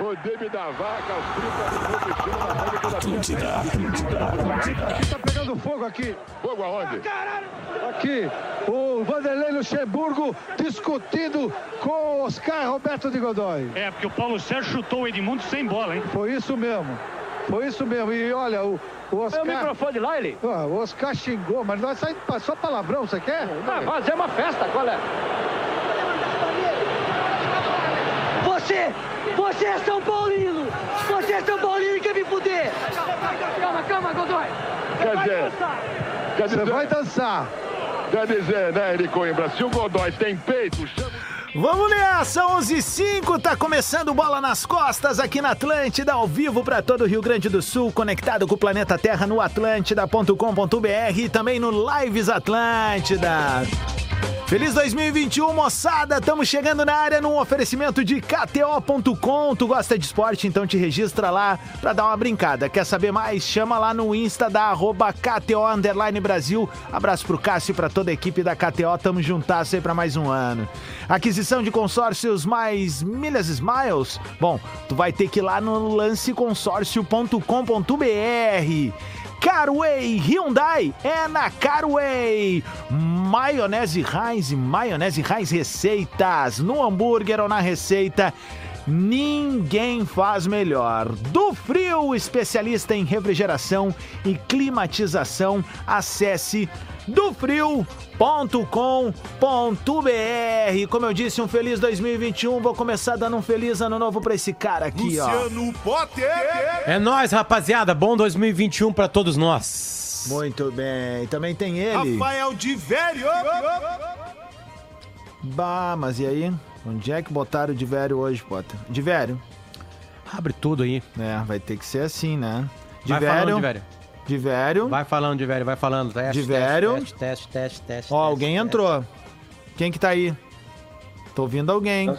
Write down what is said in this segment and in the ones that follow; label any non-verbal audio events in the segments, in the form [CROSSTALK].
O David da vaca, aos 30 minutos, Atlântida, Atlântida, Atlântida. Aqui tá pegando fogo aqui. Fogo aonde? Aqui, o Vanderlei Luxemburgo discutindo com o Oscar Roberto de Godoy. É, porque o Paulo Sérgio chutou o Edmundo sem bola, hein? Foi isso mesmo. Foi isso mesmo. E olha, o, o É Oscar. o microfone lá, ele. Ah, o Oscar xingou, mas nós saímos só palavrão, você quer? Vai fazer uma festa, qual é? Você, você é São Paulino! Você é São Paulino e quer me fuder! Calma, calma, Godoy! Quer dizer, quer Você dizer, vai dançar. quer dizer, né, Eri Coimbra, se o Godoy tem peito, chama... Vamos nessa, 11 h 05 tá começando Bola nas Costas aqui na Atlântida, ao vivo para todo o Rio Grande do Sul, conectado com o planeta Terra no atlântida.com.br e também no Lives Atlântida. Feliz 2021, moçada! Estamos chegando na área num oferecimento de KTO.com. Tu gosta de esporte, então te registra lá pra dar uma brincada. Quer saber mais? Chama lá no Insta da arroba KTO Underline Brasil. Abraço pro Cássio e pra toda a equipe da KTO. Tamo juntasso aí pra mais um ano. Aquisição de consórcios mais milhas Smiles? Bom, tu vai ter que ir lá no lanceconsórcio.com.br. Carway Hyundai é na Carway. Maionese Heinz, maionese Heinz receitas no hambúrguer ou na receita. Ninguém faz melhor. Do Frio, especialista em refrigeração e climatização. Acesse dofrio.com.br. Como eu disse, um feliz 2021. Vou começar dando um feliz ano novo pra esse cara aqui, ó. É nóis, rapaziada. Bom 2021 pra todos nós. Muito bem. Também tem ele. Rafael de Velho. Bah, mas e aí? Onde é que botaram de velho hoje, Potter? De velho? Abre tudo aí. É, vai ter que ser assim, né? De vai falando velho. de velho. De velho. Vai falando de velho, vai falando. Teste, De teste, velho. Teste, teste, teste, teste. Ó, teste, alguém teste. entrou. Quem que tá aí? Tô ouvindo alguém.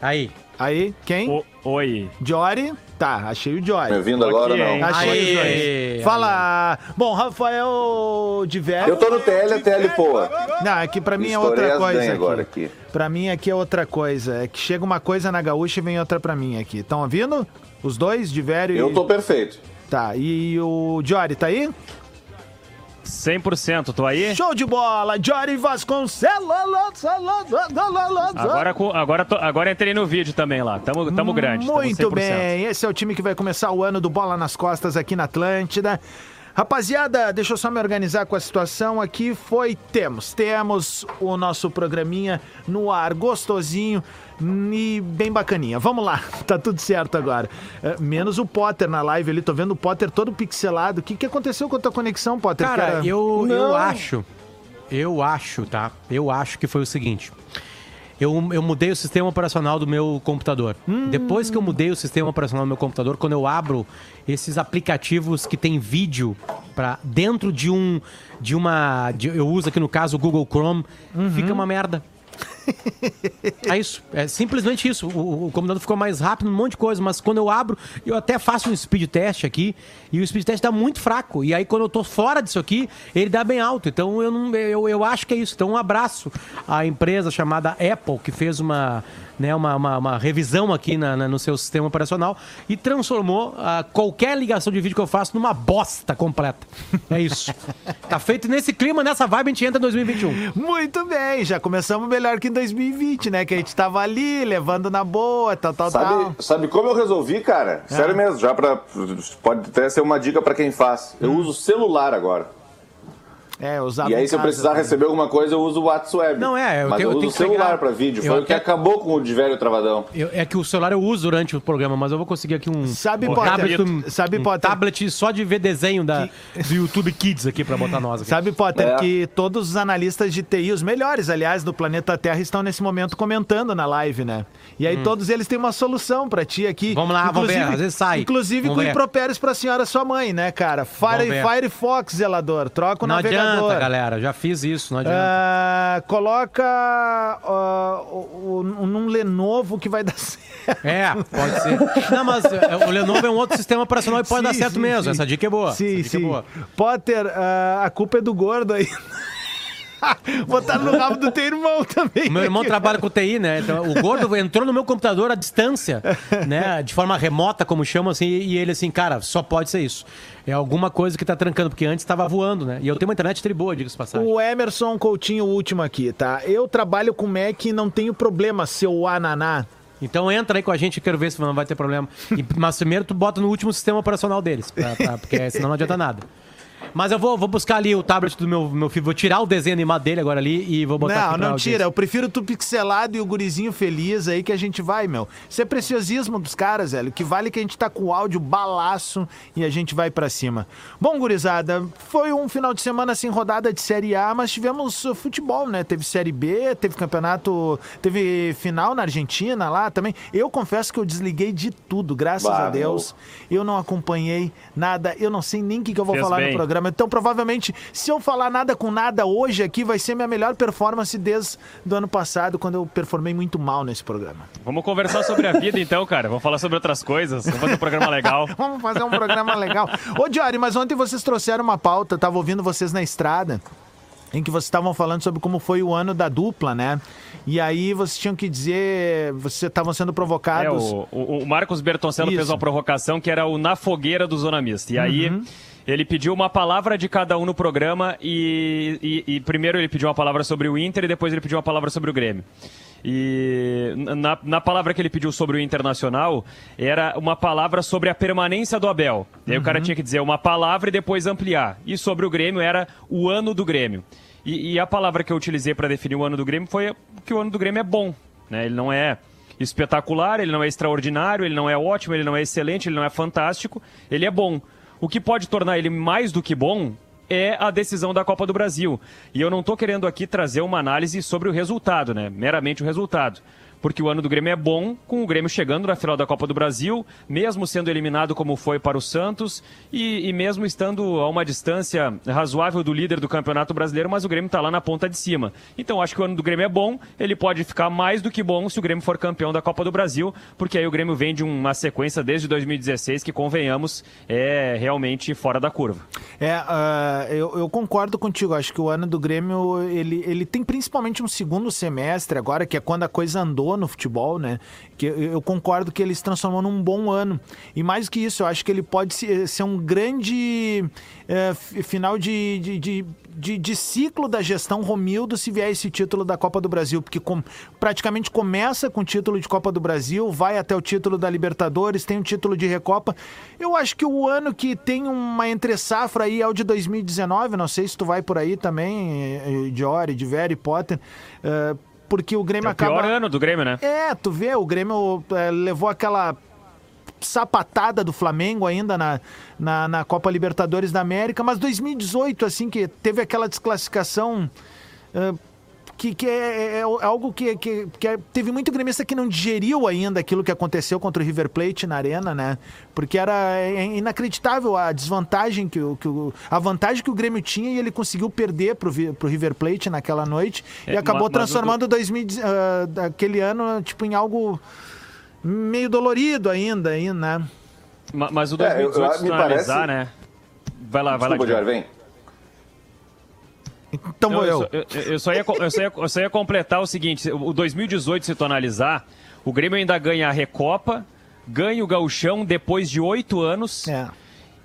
Aí. Aí, quem? oi. Jory? Tá, achei o Jory. Me ouvindo agora não? Achei Aí. dois. Fala. Bom, Rafael de velho. Eu tô no TL, a TL boa. Não, é que pra mim é outra coisa aqui. agora aqui. Pra mim aqui é outra coisa. É que chega uma coisa na gaúcha e vem outra pra mim aqui. Estão ouvindo? Os dois, de velho e... Eu tô perfeito. Tá, e o Jory tá aí? 100%, tô aí? Show de bola! Jory Vasconcelos! Agora, agora, tô- agora entrei no vídeo também lá. Tamo, tamo grande. tamo Muito 100%. bem, esse é o time que vai começar o ano do Bola nas Costas aqui na Atlântida. Rapaziada, deixa eu só me organizar com a situação aqui. Foi, temos, temos o nosso programinha no ar, gostosinho e bem bacaninha. Vamos lá, [LAUGHS] tá tudo certo agora. É, menos o Potter na live ali, tô vendo o Potter todo pixelado. O que, que aconteceu com a tua conexão, Potter? Cara, Cara, eu, eu acho. Eu acho, tá? Eu acho que foi o seguinte. Eu, eu mudei o sistema operacional do meu computador. Depois que eu mudei o sistema operacional do meu computador, quando eu abro esses aplicativos que tem vídeo para dentro de um de uma de- eu uso aqui no caso o Google Chrome, fica uma merda. É isso, é simplesmente isso. O, o computador ficou mais rápido, um monte de coisa, mas quando eu abro, eu até faço um speed test aqui e o speed test dá muito fraco. E aí quando eu tô fora disso aqui, ele dá bem alto. Então eu não eu, eu acho que é isso. Então um abraço à empresa chamada Apple que fez uma né, uma, uma, uma revisão aqui na, na- no seu sistema operacional e transformou ah, qualquer ligação de vídeo que eu faço numa bosta completa. É isso. [LAUGHS] tá feito nesse clima, nessa vibe, a gente entra em 2021. Muito bem, já começamos melhor que em 2020, né? Que a gente tava ali, levando na boa, tal, tal, tal. Sabe, sabe como eu resolvi, cara? Sério mesmo, já pra. Pode até ser uma dica pra quem faz. Eu uso celular agora. É, usava E aí, se eu precisar também. receber alguma coisa, eu uso o WhatsApp. Não, é, eu Mas tenho- eu eu uso tenho o que celular pegar- pra vídeo. eu Foi o que até- acabou com o de velho travadão. Eu- é que o celular eu uso durante o programa, mas eu vou conseguir aqui um, Sabe, um Potter, tablet, sabe, um Potter? tablet só de ver desenho da, do YouTube Kids aqui pra botar nós aqui. Sabe, Potter, É. que todos os analistas de TI, os melhores, aliás, do planeta Terra, estão nesse momento comentando na live, né? E aí todos eles têm uma solução pra ti aqui. Hum. Vamos lá, vamos ver, às vezes sai. Inclusive Vamos com ver. impropérios pra senhora sua mãe, né, cara? Fire. Firefox, zelador, troca o não navegador. Adianta, galera. Já fiz isso, não adianta. Ah, coloca o, o- num Lenovo que vai [LAUGHS] dar certo. É, pode ser. Não, mas é, o Lenovo é um outro sistema operacional e pode Sim, dar certo sim, mesmo. sim. Essa dica é boa. Sim, dica sim. é boa. Potter, ah, a culpa é do gordo aí. [LAUGHS] Botaram no rabo do teu irmão também. Meu irmão trabalha com TI, né? Então, o gordo entrou no meu computador à distância, né? De forma remota, como chama, assim, e ele assim, cara, só pode ser isso. É alguma coisa que tá trancando, porque antes tava voando, né? E eu tenho uma internet tri boa, diga-se passagem. O Emerson Coutinho, o último aqui, tá? Eu trabalho com Mac e não tenho problema, seu ananá. Então entra aí com a gente, eu quero ver se não vai ter problema. E- mas primeiro tu bota no último sistema operacional deles, pra- pra- porque senão não adianta nada. Mas eu vou, vou buscar ali o tablet do meu, meu filho, vou tirar o desenho animado dele agora ali e vou botar Não, não audiência. tira. Eu prefiro tu pixelado e o gurizinho feliz aí que a gente vai, meu. Isso é preciosismo dos caras, velho. O que vale é que a gente tá com o áudio balaço e a gente vai pra cima. Bom, gurizada, foi um final de semana sem rodada de Série A, mas tivemos uh, futebol, né? Teve Série B, teve campeonato, teve final na Argentina lá também. Eu confesso que eu desliguei de tudo, graças Bah, a Deus. Eu não acompanhei nada, eu não sei nem o que, que eu vou Fez falar no bem. Programa. Então, provavelmente, se eu falar nada com nada hoje aqui, vai ser minha melhor performance desde do ano passado, quando eu performei muito mal nesse programa. Vamos conversar sobre a vida então, cara. Vamos falar sobre outras coisas. Vamos fazer um programa legal. [LAUGHS] Vamos fazer um programa legal. Ô, Diori, mas ontem vocês trouxeram uma pauta, tava ouvindo vocês na estrada, em que vocês estavam falando sobre como foi o ano da dupla, né? E aí vocês tinham que dizer, vocês estavam sendo É, provocados. o, o- o Marcos Bertoncello Isso. fez uma provocação que era o Na Fogueira do Zona Mista. E aí ele pediu uma palavra de cada um no programa e, e- e primeiro ele pediu uma palavra sobre o Inter e depois ele pediu uma palavra sobre o Grêmio. E na, na palavra que ele pediu sobre o Internacional, era uma palavra sobre a permanência do Abel. E aí o cara tinha que dizer uma palavra e depois ampliar. E sobre o Grêmio era o ano do Grêmio. E, e a palavra que eu utilizei para definir o ano do Grêmio foi que o ano do Grêmio é bom. Né? Ele não é espetacular, ele não é extraordinário, ele não é ótimo, ele não é excelente, ele não é fantástico, ele é bom. O que pode tornar ele mais do que bom é a decisão da Copa do Brasil. E eu não estou querendo aqui trazer uma análise sobre o resultado, né? Meramente o resultado. Porque o ano do Grêmio é bom, com o Grêmio chegando na final da Copa do Brasil, mesmo sendo eliminado como foi para o Santos, e, e mesmo estando a uma distância razoável do líder do Campeonato Brasileiro, mas o Grêmio está lá na ponta de cima. Então acho que o ano do Grêmio é bom, ele pode ficar mais do que bom se o Grêmio for campeão da Copa do Brasil, porque aí o Grêmio vem de uma sequência desde 2016 que, convenhamos, é realmente fora da curva. É, ah, eu, eu concordo contigo. Acho que o ano do Grêmio ele, ele tem principalmente um segundo semestre agora, que é quando a coisa andou no futebol, né? Que eu, concordo que ele se transformou num bom ano. E mais que isso, eu acho que ele pode se- ser um grande eh, fi- final de, de, de, de- de ciclo da gestão Romildo se vier esse título da Copa do Brasil, porque com- praticamente começa com o título de Copa do Brasil, vai até o título da Libertadores, tem o título de Recopa. Eu acho que o ano que tem uma entre-safra aí é o de 2019, não sei se tu vai por aí também, eh, Diori, de Very Potter, eh, porque o Grêmio É o pior acaba... ano do Grêmio, né? É, tu vê, o Grêmio eh, levou aquela sapatada do Flamengo ainda na, na, na Copa Libertadores da América, mas 2018, assim, que teve aquela desclassificação. eh, que, que é, é- é algo que, que, que é- teve muito gremista que não digeriu ainda aquilo que aconteceu contra o River Plate na arena, né? Porque era é, inacreditável a desvantagem que o, que o- a vantagem que o Grêmio tinha e ele conseguiu perder pro, pro River Plate naquela noite e É, acabou ma- mas o transformando 2000, ah, aquele ano tipo em algo meio dolorido ainda, aí, né? Ma- Mas o É, eu- 2018, eu- se me tu analisar, parece- né? Vai lá, vai lá. Desculpa. Diário, vem. Então Não, vou eu. só- eu, eu só ia, eu, só ia, eu só ia completar o seguinte: o 2018, se tu analisar, o Grêmio ainda ganha a Recopa, ganha o Gauchão depois de oito anos. É.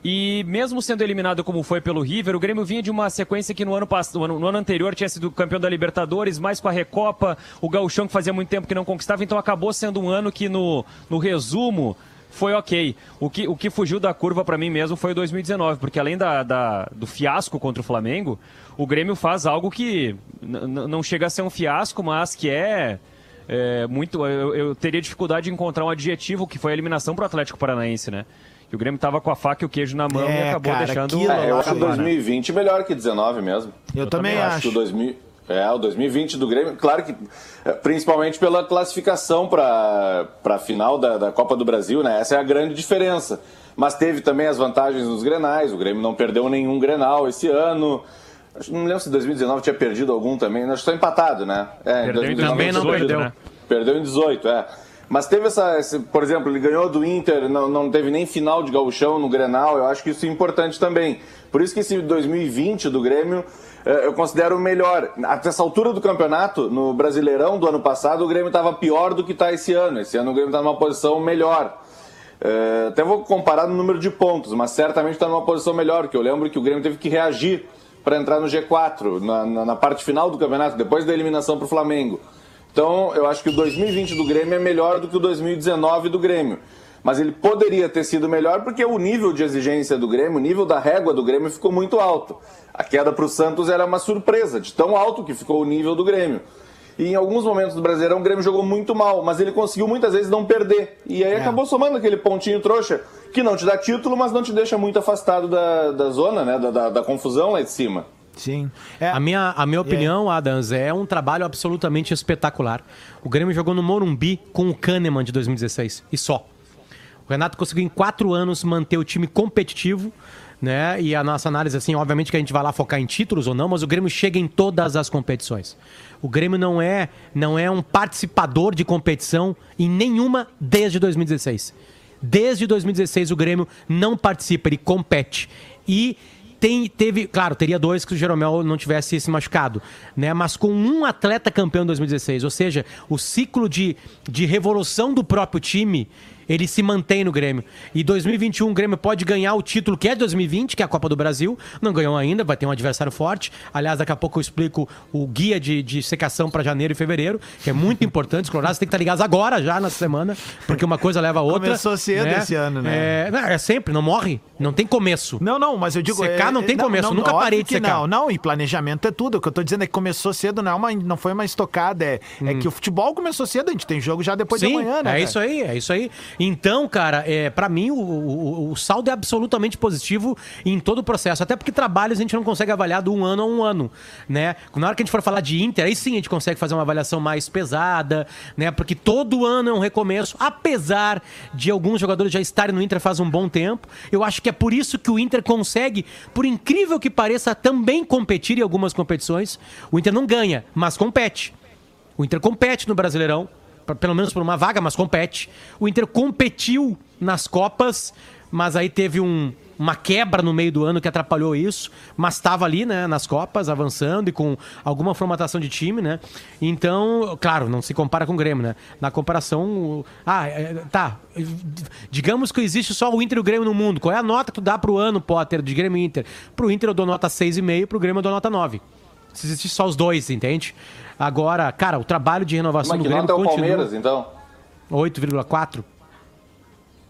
E mesmo sendo eliminado como foi pelo River, o Grêmio vinha de uma sequência que no ano, pass- no ano, no ano anterior tinha sido campeão da Libertadores, mais com a Recopa, o Gauchão que fazia muito tempo que não conquistava, então acabou sendo um ano que no, no resumo foi ok. O que, o que fugiu da curva para mim mesmo foi o 2019, porque além da, da- do fiasco contra o Flamengo, o Grêmio faz algo que não chega a ser um fiasco, mas que é. é, muito. Eu, eu teria dificuldade de encontrar um adjetivo que foi a eliminação pro Atlético Paranaense, né? Que o Grêmio tava com a faca e o queijo na mão e É, acabou cara, deixando. aquilo É, eu acho cara. 2020 melhor que 19 mesmo. Eu, também Eu acho. que o 2000, é, o 2020 do Grêmio, claro que, é, principalmente pela classificação para a final da, da Copa do Brasil, né? Essa é a grande diferença. Mas teve também as vantagens nos grenais, o Grêmio não perdeu nenhum grenal esse ano. Não lembro se 2019 tinha perdido algum também, acho que está empatado, né? É, Perdeu em 2019 Também não perdeu. né? Perdeu em 18, é. Mas teve essa, esse, por exemplo, ele ganhou do Inter, não, não teve nem final de gauchão no Grenal, eu acho que isso é importante também. Por isso que esse 2020 do Grêmio eh, eu considero o melhor. Até essa altura do campeonato, no Brasileirão do ano passado, o Grêmio estava pior do que está esse ano. Esse ano o Grêmio está numa posição melhor. Eh, até vou comparar no número de pontos, mas certamente está numa posição melhor, porque eu lembro que o Grêmio teve que reagir para entrar no G4, na, na, na parte final do campeonato, depois da eliminação para o Flamengo. Então, eu acho que o 2020 do Grêmio é melhor do que o 2019 do Grêmio. Mas ele poderia ter sido melhor porque o nível de exigência do Grêmio, o nível da régua do Grêmio ficou muito alto. A queda para o Santos era uma surpresa, de tão alto que ficou o nível do Grêmio. E em alguns momentos do Brasileirão o Grêmio jogou muito mal, mas ele conseguiu muitas vezes não perder. E aí acabou somando aquele pontinho trouxa, que não te dá título, mas não te deixa muito afastado da, da zona, né? Da, da, da confusão lá de cima. Sim. É, A minha, a minha opinião, Adams, é um trabalho absolutamente espetacular. O Grêmio jogou no Morumbi com o Kahneman de 2016 e só. O Renato conseguiu em quatro anos manter o time competitivo, né? E a nossa análise, assim, obviamente que a gente vai lá focar em títulos ou não, mas o Grêmio chega em todas as competições. O Grêmio não é, não é um participador de competição em nenhuma desde 2016. Desde 2016 o Grêmio não participa, ele compete. E tem, teve, claro, teria dois que o Jeromel não tivesse se machucado, né? Mas com um atleta campeão em 2016, ou seja, o ciclo de, de revolução do próprio time, ele se mantém no Grêmio. E 2021 o Grêmio pode ganhar o título que é de 2020, que é a Copa do Brasil. Não ganhou ainda, vai ter um adversário forte. Aliás, daqui a pouco eu explico o guia de, de secação para janeiro e fevereiro, que é muito [LAUGHS] importante. Os colorados têm que estar ligados agora, já na semana, porque uma coisa leva a outra. Começou cedo esse ano, né? É, não, é sempre, não morre. Não tem começo. Não, não, mas eu digo. Secar não tem começo, nunca óbvio parei de secar. Não, não, e planejamento é tudo. O que eu tô dizendo é que começou cedo, não, é uma, não foi uma estocada. É, é que o futebol começou cedo, a gente tem jogo já depois Sim, de amanhã, né? é cara? isso aí, é isso aí. Então, cara, é, para mim o, o, o saldo é absolutamente positivo em todo o processo. Até porque trabalhos a gente não consegue avaliar de um ano a um ano, né? Na hora que a gente for falar de Inter, aí sim a gente consegue fazer uma avaliação mais pesada, né? Porque todo ano é um recomeço, apesar de alguns jogadores já estarem no Inter faz um bom tempo. Eu acho que é por isso que o Inter consegue, por incrível que pareça, também competir em algumas competições. O Inter não ganha, mas compete. O Inter compete no Brasileirão, pelo menos por uma vaga, mas compete. O Inter competiu nas Copas, mas aí teve um- uma quebra no meio do ano que atrapalhou isso, mas estava ali, né, nas Copas, avançando e com alguma formatação de time, né? Então, claro, não se compara com o Grêmio, né? Na comparação, o- ah, é, tá, digamos que existe só o Inter e o Grêmio no mundo. Qual é a nota que tu dá pro ano, Potter, de Grêmio e Inter? Pro Inter eu dou nota 6,5, pro Grêmio eu dou nota 9. Se existir só os dois, entende? Agora, cara, o trabalho de renovação Mas do Grêmio é o continua. Palmeiras, então? 8,4.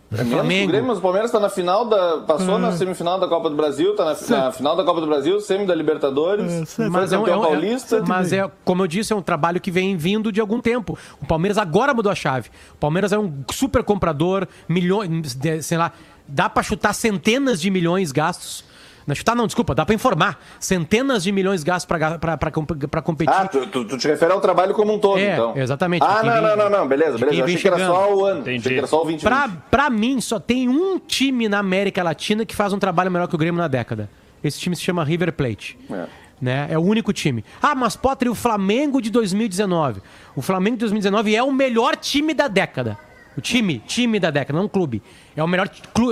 É Flamengo. o Grêmio, mas o Palmeiras está na final da. Passou Hum. na semifinal da Copa do Brasil, está na, na final da Copa do Brasil, semi da Libertadores, foi Mas é, um- é um- é- paulista. mas é, como eu disse, é um trabalho que vem vindo de algum tempo. O Palmeiras agora mudou a chave. O Palmeiras é um super comprador, milhões, sei lá, dá pra chutar centenas de milhões gastos. Não chutar não, desculpa, dá pra informar. Centenas de milhões gastos pra competir. Ah, tu, tu- tu te refere ao trabalho como um todo, É, então. exatamente, Ah, não, vem- não, não, não, beleza, beleza. Eu vem achei que era chegando. só o ano. Entendi. Achei que era só o 20 Pra, pra mim, só tem um time na América Latina que faz um trabalho melhor que o Grêmio na década. Esse time se chama River Plate. É. Né? É o único time. Ah, mas Potter, e o Flamengo de 2019. O Flamengo de 2019 é o melhor time da década. O time, time da década, não um clube. É o melhor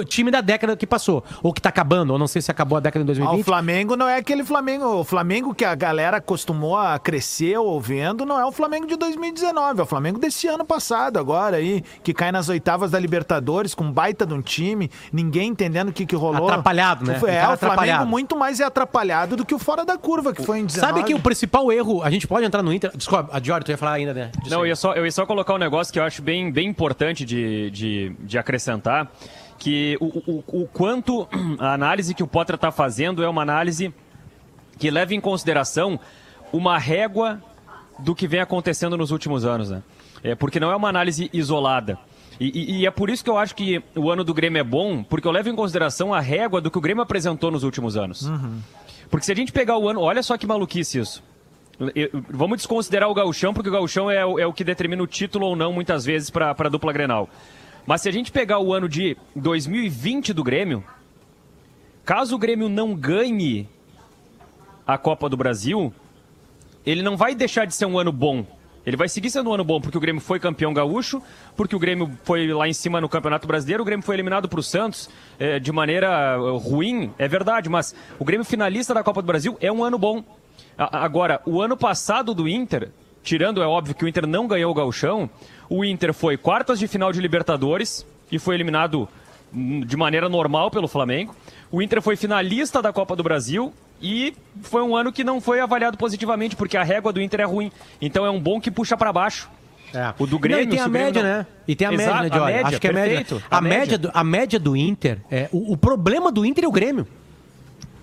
time da década que passou. Ou que tá acabando, ou não sei se acabou a década em Ah, o 2020. Flamengo não é aquele Flamengo. O Flamengo que a galera acostumou a crescer ouvindo não é o Flamengo de 2019. É o Flamengo desse ano passado, agora aí, que cai nas oitavas da Libertadores com um baita de um time, ninguém entendendo o que, que rolou. Atrapalhado, né? É, o Flamengo atrapalhado. muito mais é atrapalhado do que o fora da curva, que foi em 19. Sabe que o principal erro, a gente pode entrar no Inter. Desculpa, a Diori, tu ia falar ainda, né? Disso Não, eu ia, só, eu ia só colocar um negócio que eu acho bem, bem importante de, de, de acrescentar, que o, o, o quanto a análise que o Potter está fazendo é uma análise que leva em consideração uma régua do que vem acontecendo nos últimos anos, né? É, porque não é uma análise isolada. E, e- e é por isso que eu acho que o ano do Grêmio é bom, porque eu levo em consideração a régua do que o Grêmio apresentou nos últimos anos. Porque se a gente pegar o ano, olha só que maluquice isso. Eu- Vamos desconsiderar o gauchão, porque o gauchão é, o- é o que determina o título ou não, muitas vezes, para a dupla Grenal. Mas se a gente pegar o ano de 2020 do Grêmio, caso o Grêmio não ganhe a Copa do Brasil, ele não vai deixar de ser um ano bom. Ele vai seguir sendo um ano bom, porque o Grêmio foi campeão gaúcho, porque o Grêmio foi lá em cima no Campeonato Brasileiro, o Grêmio foi eliminado para o Santos é, de maneira eh, ruim, é verdade, mas o Grêmio finalista da Copa do Brasil é um ano bom. Agora, o ano passado do Inter, tirando, é óbvio que o Inter não ganhou o gauchão, o Inter foi quartas de final de Libertadores e foi eliminado hum, de maneira normal pelo Flamengo. O Inter foi finalista da Copa do Brasil e foi um ano que não foi avaliado positivamente, porque a régua do Inter é ruim. Então é um bom que puxa para baixo. É. O do Grêmio, Não, e tem a média, não- né? E tem a Exato, média, né, Acho que é a média. A, a média. média. do, a média do Inter, é, o, o problema do Inter é o Grêmio.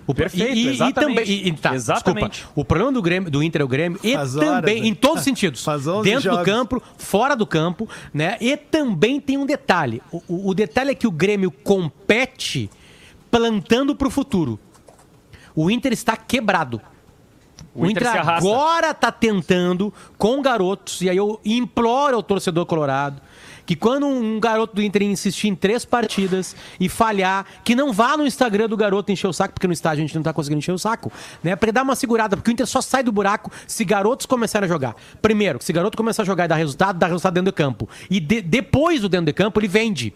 O, Perfeito, e, e, exatamente. E também, e, tá, Exatamente. Desculpa, o problema do, Grêmio, do Inter é o Grêmio e Faz também, horas, né? em todos os sentidos. [LAUGHS] Faz 11 dentro do jogos. campo, fora do campo, né? E também tem um detalhe. O, o- o detalhe é que o Grêmio compete plantando pro futuro. O Inter está quebrado. O Inter se arrasta. agora tá tentando com garotos, e aí eu imploro ao torcedor colorado que quando um garoto do Inter insistir em três partidas e falhar, que não vá no Instagram do garoto encher o saco, porque no estádio a gente não tá conseguindo encher o saco, né? Pra dar uma segurada, porque o Inter só sai do buraco se garotos começarem a jogar. Primeiro, se garoto começar a jogar e dar resultado, dá resultado dentro do campo. E de- depois do dentro do campo, ele vende.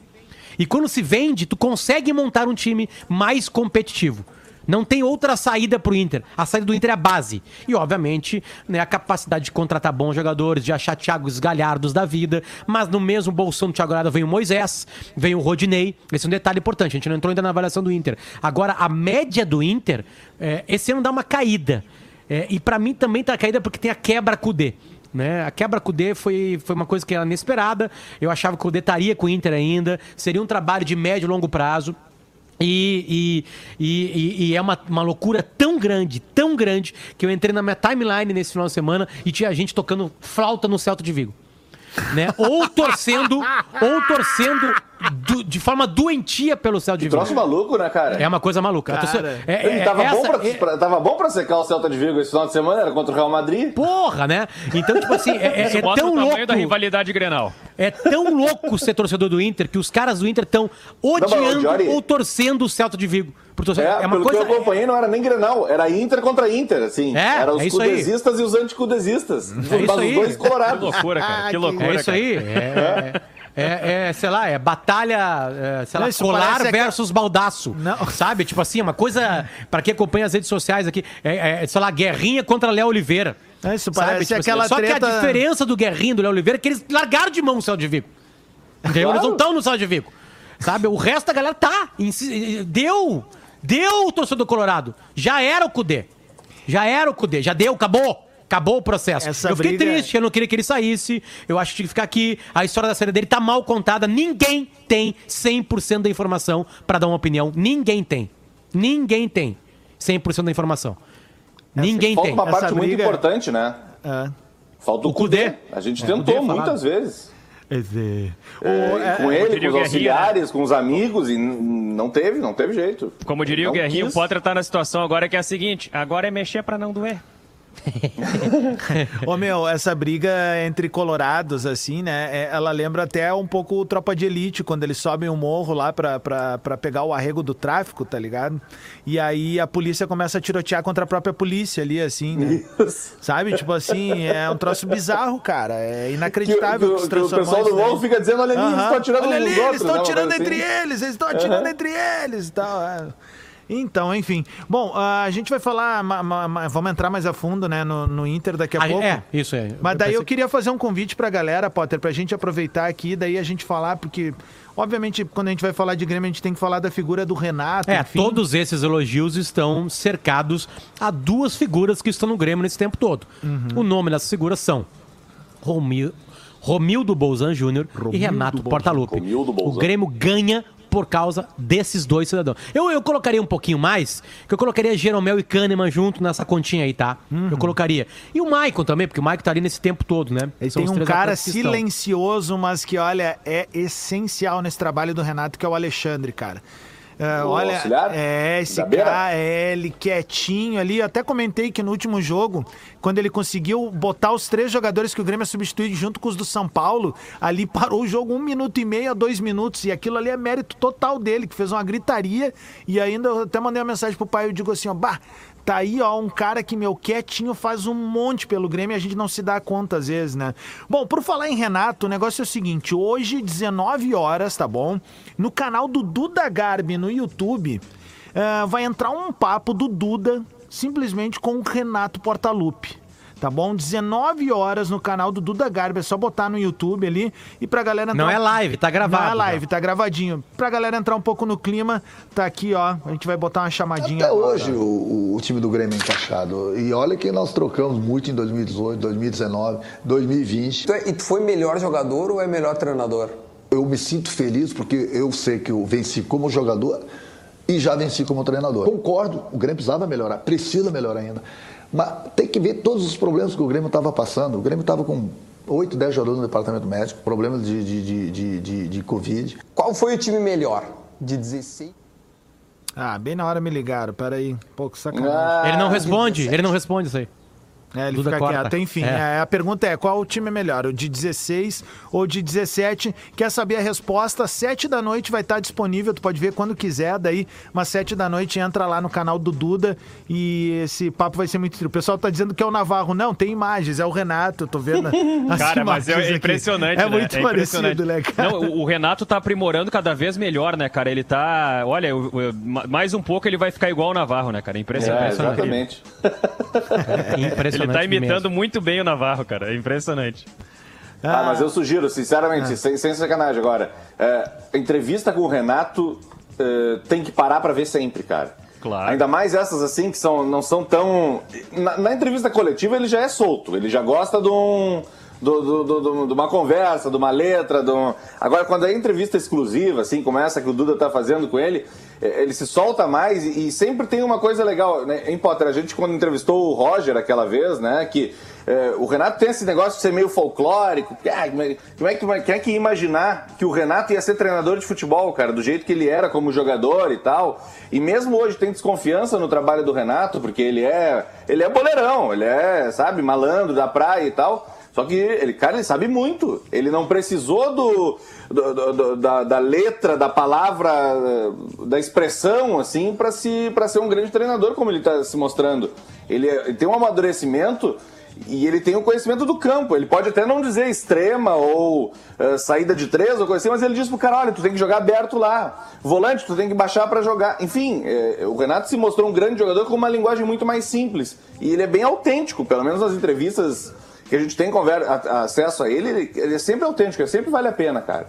E quando se vende, tu consegue montar um time mais competitivo. Não tem outra saída pro Inter. A saída do Inter é a base. E, obviamente, né, a capacidade de contratar bons jogadores, de achar Thiagos Galhardos da vida. Mas no mesmo bolsão do Thiago Galhardo vem o Moisés, vem o Rodinei. Esse é um detalhe importante. A gente não entrou ainda na avaliação do Inter. Agora, a média do Inter, é, esse ano dá uma caída. É, e pra mim também tá caída porque tem a quebra Cudê. Né? A quebra com o D foi, foi uma coisa que era inesperada. Eu achava que o D estaria com o Inter ainda. Seria um trabalho de médio e longo prazo. E, e, e, e- é uma, uma loucura tão grande, tão grande, que eu entrei na minha timeline nesse final de semana e tinha gente tocando flauta no Celta de Vigo. Né? Ou torcendo, ou torcendo do- de forma doentia pelo Celta de Vigo. Troço maluco, né, cara? É uma coisa maluca. Cara, é- é- tava, bom essa- pra, é- pra- tava bom pra secar o Celta de Vigo esse final de semana, era contra o Real Madrid. Porra, né? Então, tipo assim, é, é- Isso é mostra tão o tamanho louco. da rivalidade Grenal. É tão louco ser torcedor do Inter que os caras do Inter estão odiando Jory- ou torcendo o Celta de Vigo. Torcer- É, é uma pelo coisa. que eu acompanhei, não era nem Grenal, era Inter contra Inter, assim. É, era os é isso aí. cudesistas e os anticudesistas. É os aí. dois Que colorados. loucura, cara. Que loucura, É isso cara. aí. É, é, é, sei lá, é batalha, é, sei lá, isso colar parece versus baldaço. Não. Sabe? Tipo assim, uma coisa. Pra quem acompanha as redes sociais aqui, é, é, sei lá, guerrinha contra Léo Oliveira. É, isso parece Tipo assim, aquela Só que a diferença do Guerrinha e do Léo Oliveira é que eles largaram de mão o Celso de Vigo. Entendeu? Eles não estão no Celso de Vigo. Sabe? O resto da galera tá. Deu! Deu o torcedor colorado. Já era o Cudê. Já era o Cudê. Já deu, acabou. Acabou o processo. Essa eu fiquei briga- triste, eu não queria que ele saísse. Eu acho que tinha que ficar aqui. A história da saída dele tá mal contada. Ninguém tem 100% da informação pra dar uma opinião. Ninguém tem. Ninguém tem 100% da informação. Ninguém Falta tem. uma parte Essa muito briga- importante, né? É. Falta o, O Cudê. Cudê. A gente É, tentou falado. muitas vezes. Esse- É, O- é- com ele, com os Guerrinha, auxiliares, com os amigos, e não teve, não teve jeito. Como diria Não o Guerrinho, quis. o Potter tá na situação agora que é a seguinte: agora é mexer pra não doer. [LAUGHS] Ô meu, essa briga entre colorados, assim, né? é- ela lembra até um pouco o Tropa de Elite, quando eles sobem o morro lá pra, pra, pra pegar o arrego do tráfico, tá ligado? E aí a polícia começa a tirotear contra a própria polícia ali, assim, né? Sabe? Tipo assim, é um troço bizarro, cara. É Que, inacreditável que- que, se que o pessoal do isso, né? morro fica dizendo, olha ali, eles Aham. estão atirando Olha ali, nos outros. eles estão né, atirando entre assim. eles, eles estão atirando Aham. entre eles e tal. é. Então, enfim. Bom, a gente vai falar, ma- ma- ma- vamos entrar mais a fundo, né, no, no Inter daqui a Ah, pouco. É, isso é. Mas daí eu pensei- queria fazer um convite pra galera, Potter, pra gente aproveitar aqui, daí a gente falar, porque, obviamente, quando a gente vai falar de Grêmio, a gente tem que falar da figura do Renato. É, enfim. todos esses elogios estão cercados a duas figuras que estão no Grêmio nesse tempo todo. Uhum. O nome dessas figuras são Romil, Romildo Bolzan Júnior e Renato Bolzan. Portaluppi. Romildo O Bolzan. Grêmio ganha por causa desses dois cidadãos. Eu, eu colocaria um pouquinho mais, que eu colocaria Jeromel e Kahneman junto nessa continha aí, tá? Eu colocaria. E o Maicon também, porque o Maicon tá ali nesse tempo todo, né? Ele São tem um cara silencioso, mas que, olha, é essencial nesse trabalho do Renato, que é o Alexandre, cara. É, olha, auxiliar? é esse cara, é ele quietinho ali. Eu até comentei que no último jogo, quando ele conseguiu botar os três jogadores que o Grêmio substitui junto com os do São Paulo, ali parou o jogo um minuto e meio a dois minutos. E aquilo ali é mérito total dele, que fez uma gritaria. E ainda eu até mandei uma mensagem pro pai, eu digo assim, ó, bah, tá aí, ó, um cara que, meu, quietinho faz um monte pelo Grêmio e a gente não se dá conta às vezes, né? Bom, por falar em Renato, o negócio é o seguinte, hoje, 19 horas, tá bom? No canal do Duda Garbi no YouTube, eh, vai entrar um papo do Duda, simplesmente com o Renato Portaluppi tá bom? 19 horas no canal do Duda Garbi, é só botar no YouTube ali e pra galera entrar... Não é live, tá gravado. Não é live, tá gravadinho. Pra galera entrar um pouco no clima, tá aqui, ó, a gente vai botar uma chamadinha Até agora. hoje o, o time do Grêmio é encaixado. E olha que nós trocamos muito em 2018, 2019, 2020. Tu é- E tu foi melhor jogador ou é melhor treinador? Eu me sinto feliz porque eu sei que eu venci como jogador e já venci como treinador. Concordo, o Grêmio precisava melhorar, precisa melhorar ainda. Mas tem que ver todos os problemas que o Grêmio estava passando. O Grêmio estava com 8, 10 jogadores no departamento médico, problemas de, de, de, de, de, de Covid. Qual foi o time melhor? De 16? Ah, bem na hora me ligaram, peraí. Pouco sacanagem. Ah, Ele não responde, ele não responde isso aí. É, ele Duda fica corta. quieto. Enfim, É. é, a pergunta é: qual o time é melhor? O de 16 ou de 17? Quer saber a resposta? Às 7 da noite vai estar disponível. Tu pode ver quando quiser. Daí, umas 7 da noite, entra lá no canal do Duda e esse papo vai ser muito. O pessoal tá dizendo que é o Navarro. Não, tem imagens, é o Renato. Eu tô vendo. as [LAUGHS] Cara, mas imagens é aqui. impressionante, É né? muito parecido, né, cara? Não, o, o Renato tá aprimorando cada vez melhor, né, cara? Ele tá. Olha, o- ma- mais um pouco ele vai ficar igual o Navarro, né, cara? É, Impressionante. exatamente. É impressionante Ele tá imitando mesmo. muito bem o Navarro, cara. É impressionante. Ah, mas eu sugiro, sinceramente, sem, sem sacanagem agora, é, a entrevista com o Renato é, tem que parar pra ver sempre, cara. Claro. Ainda mais essas assim que são, não são tão. Na, na entrevista coletiva ele já é solto, ele já gosta de um. Do- do- do- de uma conversa, de uma letra. De um... Agora, quando é entrevista exclusiva, assim, como essa que o Duda tá fazendo com ele, eh, ele se solta mais e, e sempre tem uma coisa legal, né? Em Potter, a gente quando entrevistou o Roger aquela vez, né, que eh, o Renato tem esse negócio de ser meio folclórico. Ah, como é- é que, quem é que imaginar que o Renato ia ser treinador de futebol, cara, do jeito que ele era como jogador e tal. E mesmo hoje tem desconfiança no trabalho do Renato, porque ele é, ele é boleirão, ele é, sabe, malandro da praia e tal. Só que ele, cara, ele sabe muito. Ele não precisou do, do- do- do- da, da letra, da palavra, da expressão, assim, para se, ser um grande treinador, como ele está se mostrando. Ele, ele tem um amadurecimento e ele tem o conhecimento do campo. Ele pode até não dizer extrema ou eh, saída de três ou coisa assim, mas ele diz pro cara: olha, tu tem que jogar aberto lá. Volante, tu tem que baixar para jogar. Enfim, eh, o Renato se mostrou um grande jogador com uma linguagem muito mais simples. E ele é bem autêntico, pelo menos nas entrevistas que a gente tem conver- a- acesso a ele, ele, ele é sempre autêntico, ele sempre vale a pena, cara.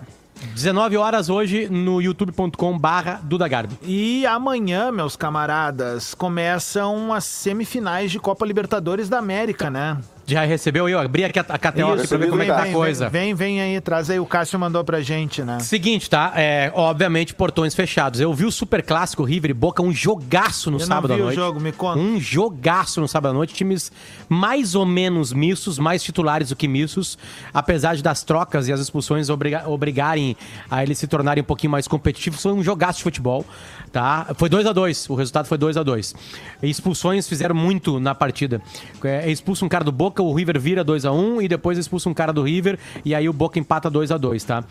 19 horas hoje no youtube.com barra Duda Garbi. E amanhã, meus camaradas, começam as semifinais de Copa Libertadores da América, né? Já recebeu eu? Abri aqui a, a KTO aqui Isso, pra ver como é que tá a coisa. Vem, vem aí, traz aí. O Cássio mandou pra gente, né? Seguinte, tá? É, obviamente, portões fechados. Eu vi o Super Clássico River e Boca, um jogaço no Eu sábado à noite. jogo. Um jogaço no sábado à noite. Times mais ou menos mistos, mais titulares do que mistos. Apesar de das trocas e as expulsões obriga- obrigarem a eles se tornarem um pouquinho mais competitivos, foi um jogaço de futebol, tá? Foi 2 a 2 o resultado foi 2 a 2 Expulsões fizeram muito na partida. É, expulsa um cara do Boca, o River vira 2 a 1 e depois expulsa um cara do River e aí o Boca empata 2 a 2 tá?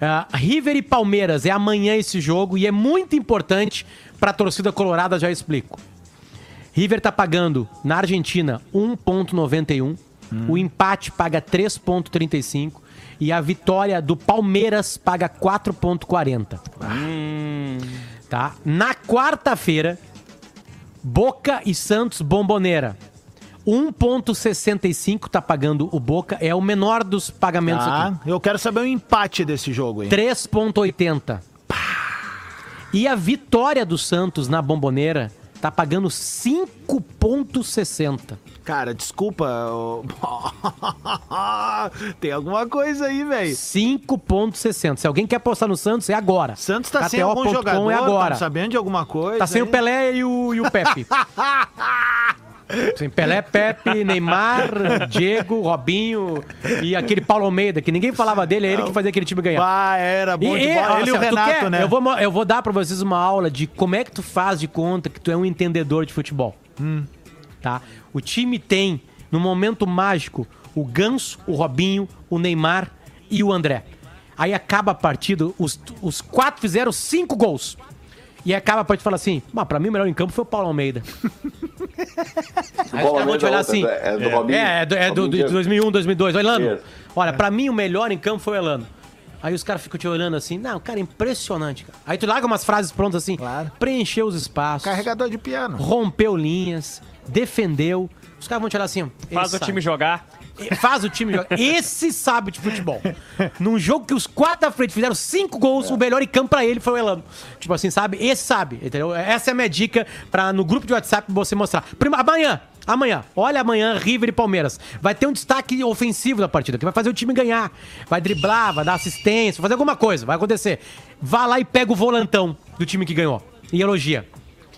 Ah, River e Palmeiras é amanhã esse jogo e é muito importante para a torcida colorada, já explico. River tá pagando na Argentina 1,91. O empate paga 3,35. E a vitória do Palmeiras paga 4,40. Tá? Na quarta-feira, Boca e Santos Bomboneira. 1,65 tá pagando o Boca. É o menor dos pagamentos aqui. Tá? Eu quero saber o empate desse jogo aí. 3,80. E a vitória do Santos na Bomboneira tá pagando 5,60. Cara, desculpa. ô- [LAUGHS] Tem alguma coisa aí, velho. 5,60. Se alguém quer apostar no Santos, é agora. Santos tá sem algum KTO.com jogador, é agora. tá sabendo de alguma coisa? Tá sem o aí? Pelé e o, e o Pepe. [LAUGHS] Sem Pelé, Pepe, Neymar, Diego, Robinho e aquele Paulo Almeida, que ninguém falava dele, é ele que fazia aquele time ganhar. Ah, era bom de E- e, bola. Ele e o Renato, quer? né? Eu vou, eu vou dar pra vocês uma aula de como é que tu faz de conta que tu é um entendedor de futebol. Hum. Tá? O time tem, no momento mágico, o Ganso, o Robinho, o Neymar e o André. Aí acaba a partida, os, os quatro fizeram cinco gols. E acaba a partida e fala assim: "Mas pra mim o melhor em campo foi o Paulo Almeida. [LAUGHS] Aí os caras vão te olhar assim. É do Robinho. É, é do, é do, Robinho de Diego. 2001, 2002. Olha, Elano, olha, pra mim o melhor em campo foi o Elano. Aí os caras ficam te olhando assim, não, cara, impressionante, cara. Aí tu larga umas frases prontas assim, Claro. preencheu os espaços, Carregador de piano. rompeu linhas, defendeu. Os caras vão te olhar assim, ó. Faz o time jogar. Faz o time jogar. Esse sabe de futebol. Num jogo que os quatro da frente fizeram cinco gols, o melhor em campo pra ele foi o Elano. Tipo assim, sabe? Esse sabe, entendeu? Essa é a minha dica pra no grupo de WhatsApp você mostrar. Prima, amanhã, amanhã, olha amanhã, River e Palmeiras. Vai ter um destaque ofensivo na partida, que vai fazer o time ganhar. Vai driblar, vai dar assistência, vai fazer alguma coisa, vai acontecer. Vá lá e pega o volantão do time que ganhou. E elogia.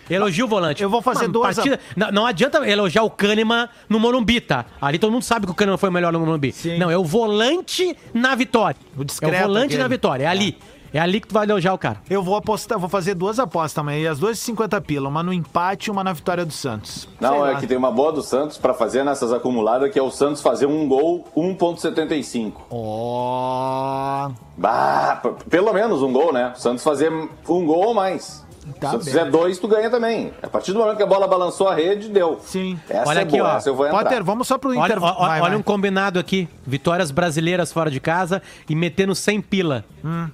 Elogia o volante. Eu vou fazer Uma duas- partida- não, não adianta elogiar o Kahneman no Morumbi, tá? Ali todo mundo sabe que o Kahneman foi o melhor no Morumbi. Sim. Não, é o volante na vitória. O é discreto o volante aquele. na vitória, é ali. É ali que tu vai elogiar o cara. Eu vou apostar, vou fazer duas apostas amanhã, e as duas de 50 pila, uma no empate e uma na vitória do Santos. Não, Sei é lá. que tem uma boa do Santos pra fazer nessas acumuladas, que é o Santos fazer um gol 1.75. Ó, Bah, p- pelo menos um gol, né? O Santos fazer um gol ou mais. Tá Se tu fizer dois, tu ganha também. A partir do momento que a bola balançou a rede, deu. Sim. Essa Olha é aqui, boa, ó. essa eu vou entrar. Potter, vamos só pro Olha, intervalo. ó- Vai, olha vai. um combinado aqui. Vitórias brasileiras fora de casa e metendo 100 pila. Hum.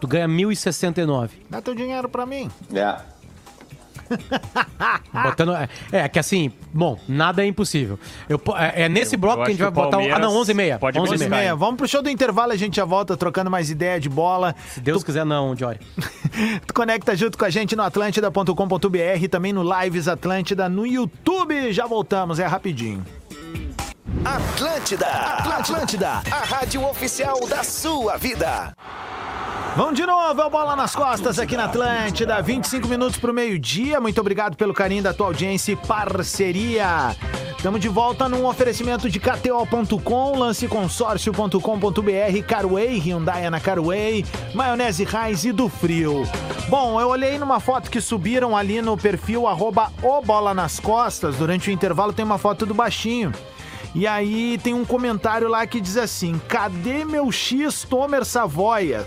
Tu ganha 1.069. Dá teu dinheiro pra mim. É. [LAUGHS] Botando, é, é, que assim, bom, nada é impossível. Eu, é, é nesse bloco eu que a gente vai botar o. Ah, não, Palmeiras 11 e meia. pode 11 e meia. Meia. Vamos pro show do intervalo, a gente já volta trocando mais ideia de bola. Se Deus quiser, não, Jory. [LAUGHS] Tu conecta junto com a gente no atlântida.com.br e também no Lives Atlântida no YouTube. Já voltamos, é rapidinho. Atlântida, Atlântida, a rádio oficial da sua vida. Vamos de novo, é o Bola nas Costas aqui na Atlântida, 25 minutos pro meio-dia. Muito obrigado pelo carinho da tua audiência e parceria. Estamos de volta num oferecimento de KTO.com, lanceconsórcio.com.br, Carway, Hyundai na Carway, Maionese Raiz e do Frio. Bom, eu olhei numa foto que subiram ali no perfil arroba o Bola nas Costas. Durante o intervalo tem uma foto do baixinho. E aí tem um comentário lá que diz assim: cadê meu X Tomer Savoia?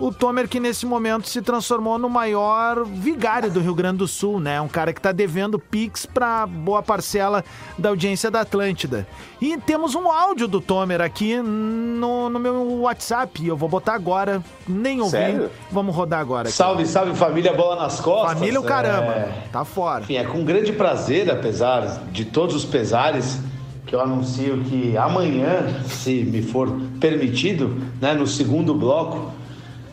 O Tomer que nesse momento se transformou no maior vigário do Rio Grande do Sul, né? Um cara que tá devendo Pix pra boa parcela da audiência da Atlântida. E temos um áudio do Tomer aqui no, no meu WhatsApp. Eu vou botar agora, nem ouvi. Sério? Vamos rodar agora. aqui. Salve, salve família Bola nas Costas. Família o caramba, É, tá fora. Enfim, é com grande prazer, apesar de todos os pesares, que eu anuncio que amanhã, se me for permitido, né, no segundo bloco,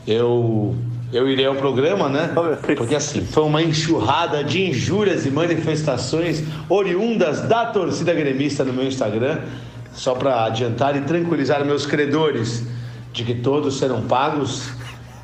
eu, eu irei ao programa, né? Porque assim, foi uma enxurrada de injúrias e manifestações oriundas da torcida gremista no meu Instagram. Só para adiantar e tranquilizar meus credores de que todos serão pagos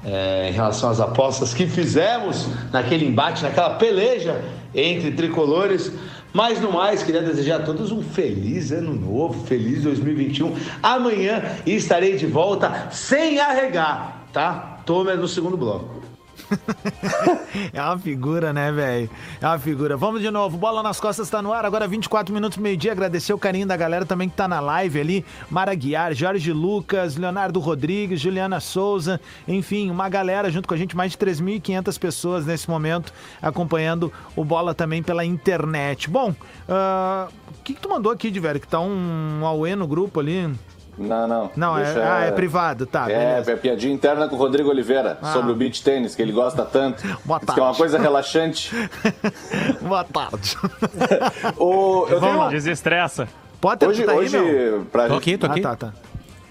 é, em relação às apostas que fizemos naquele embate, naquela peleja entre tricolores. Mas no mais, queria desejar a todos um feliz ano novo, feliz 2021. Amanhã estarei de volta sem arregar, tá? Tomer no segundo bloco. [LAUGHS] É uma figura, né, velho? É uma figura. Vamos de novo. Bola nas costas tá no ar. Agora 24 minutos meio-dia. Agradecer o carinho da galera também que tá na live ali. Mara Guiar, Jorge Lucas, Leonardo Rodrigues, Juliana Souza. Enfim, uma galera junto com a gente. Mais de 3.500 pessoas nesse momento acompanhando o Bola também pela internet. Bom, ah, o que, que tu mandou aqui, de? Que tá um Aue no grupo ali. Não, não. Não, é, ah, é privado, tá. É, beleza. é piadinha interna com o Rodrigo Oliveira Ah. sobre o beach tênis, que ele gosta tanto. [LAUGHS] Boa Diz que é uma tarde. coisa relaxante. [LAUGHS] Boa tarde. [LAUGHS] O, eu tenho, Desestressa. Potter, hoje, tu tá aí, hoje meu? pra Tô gente aqui, tô aqui. Ah, tá, tá.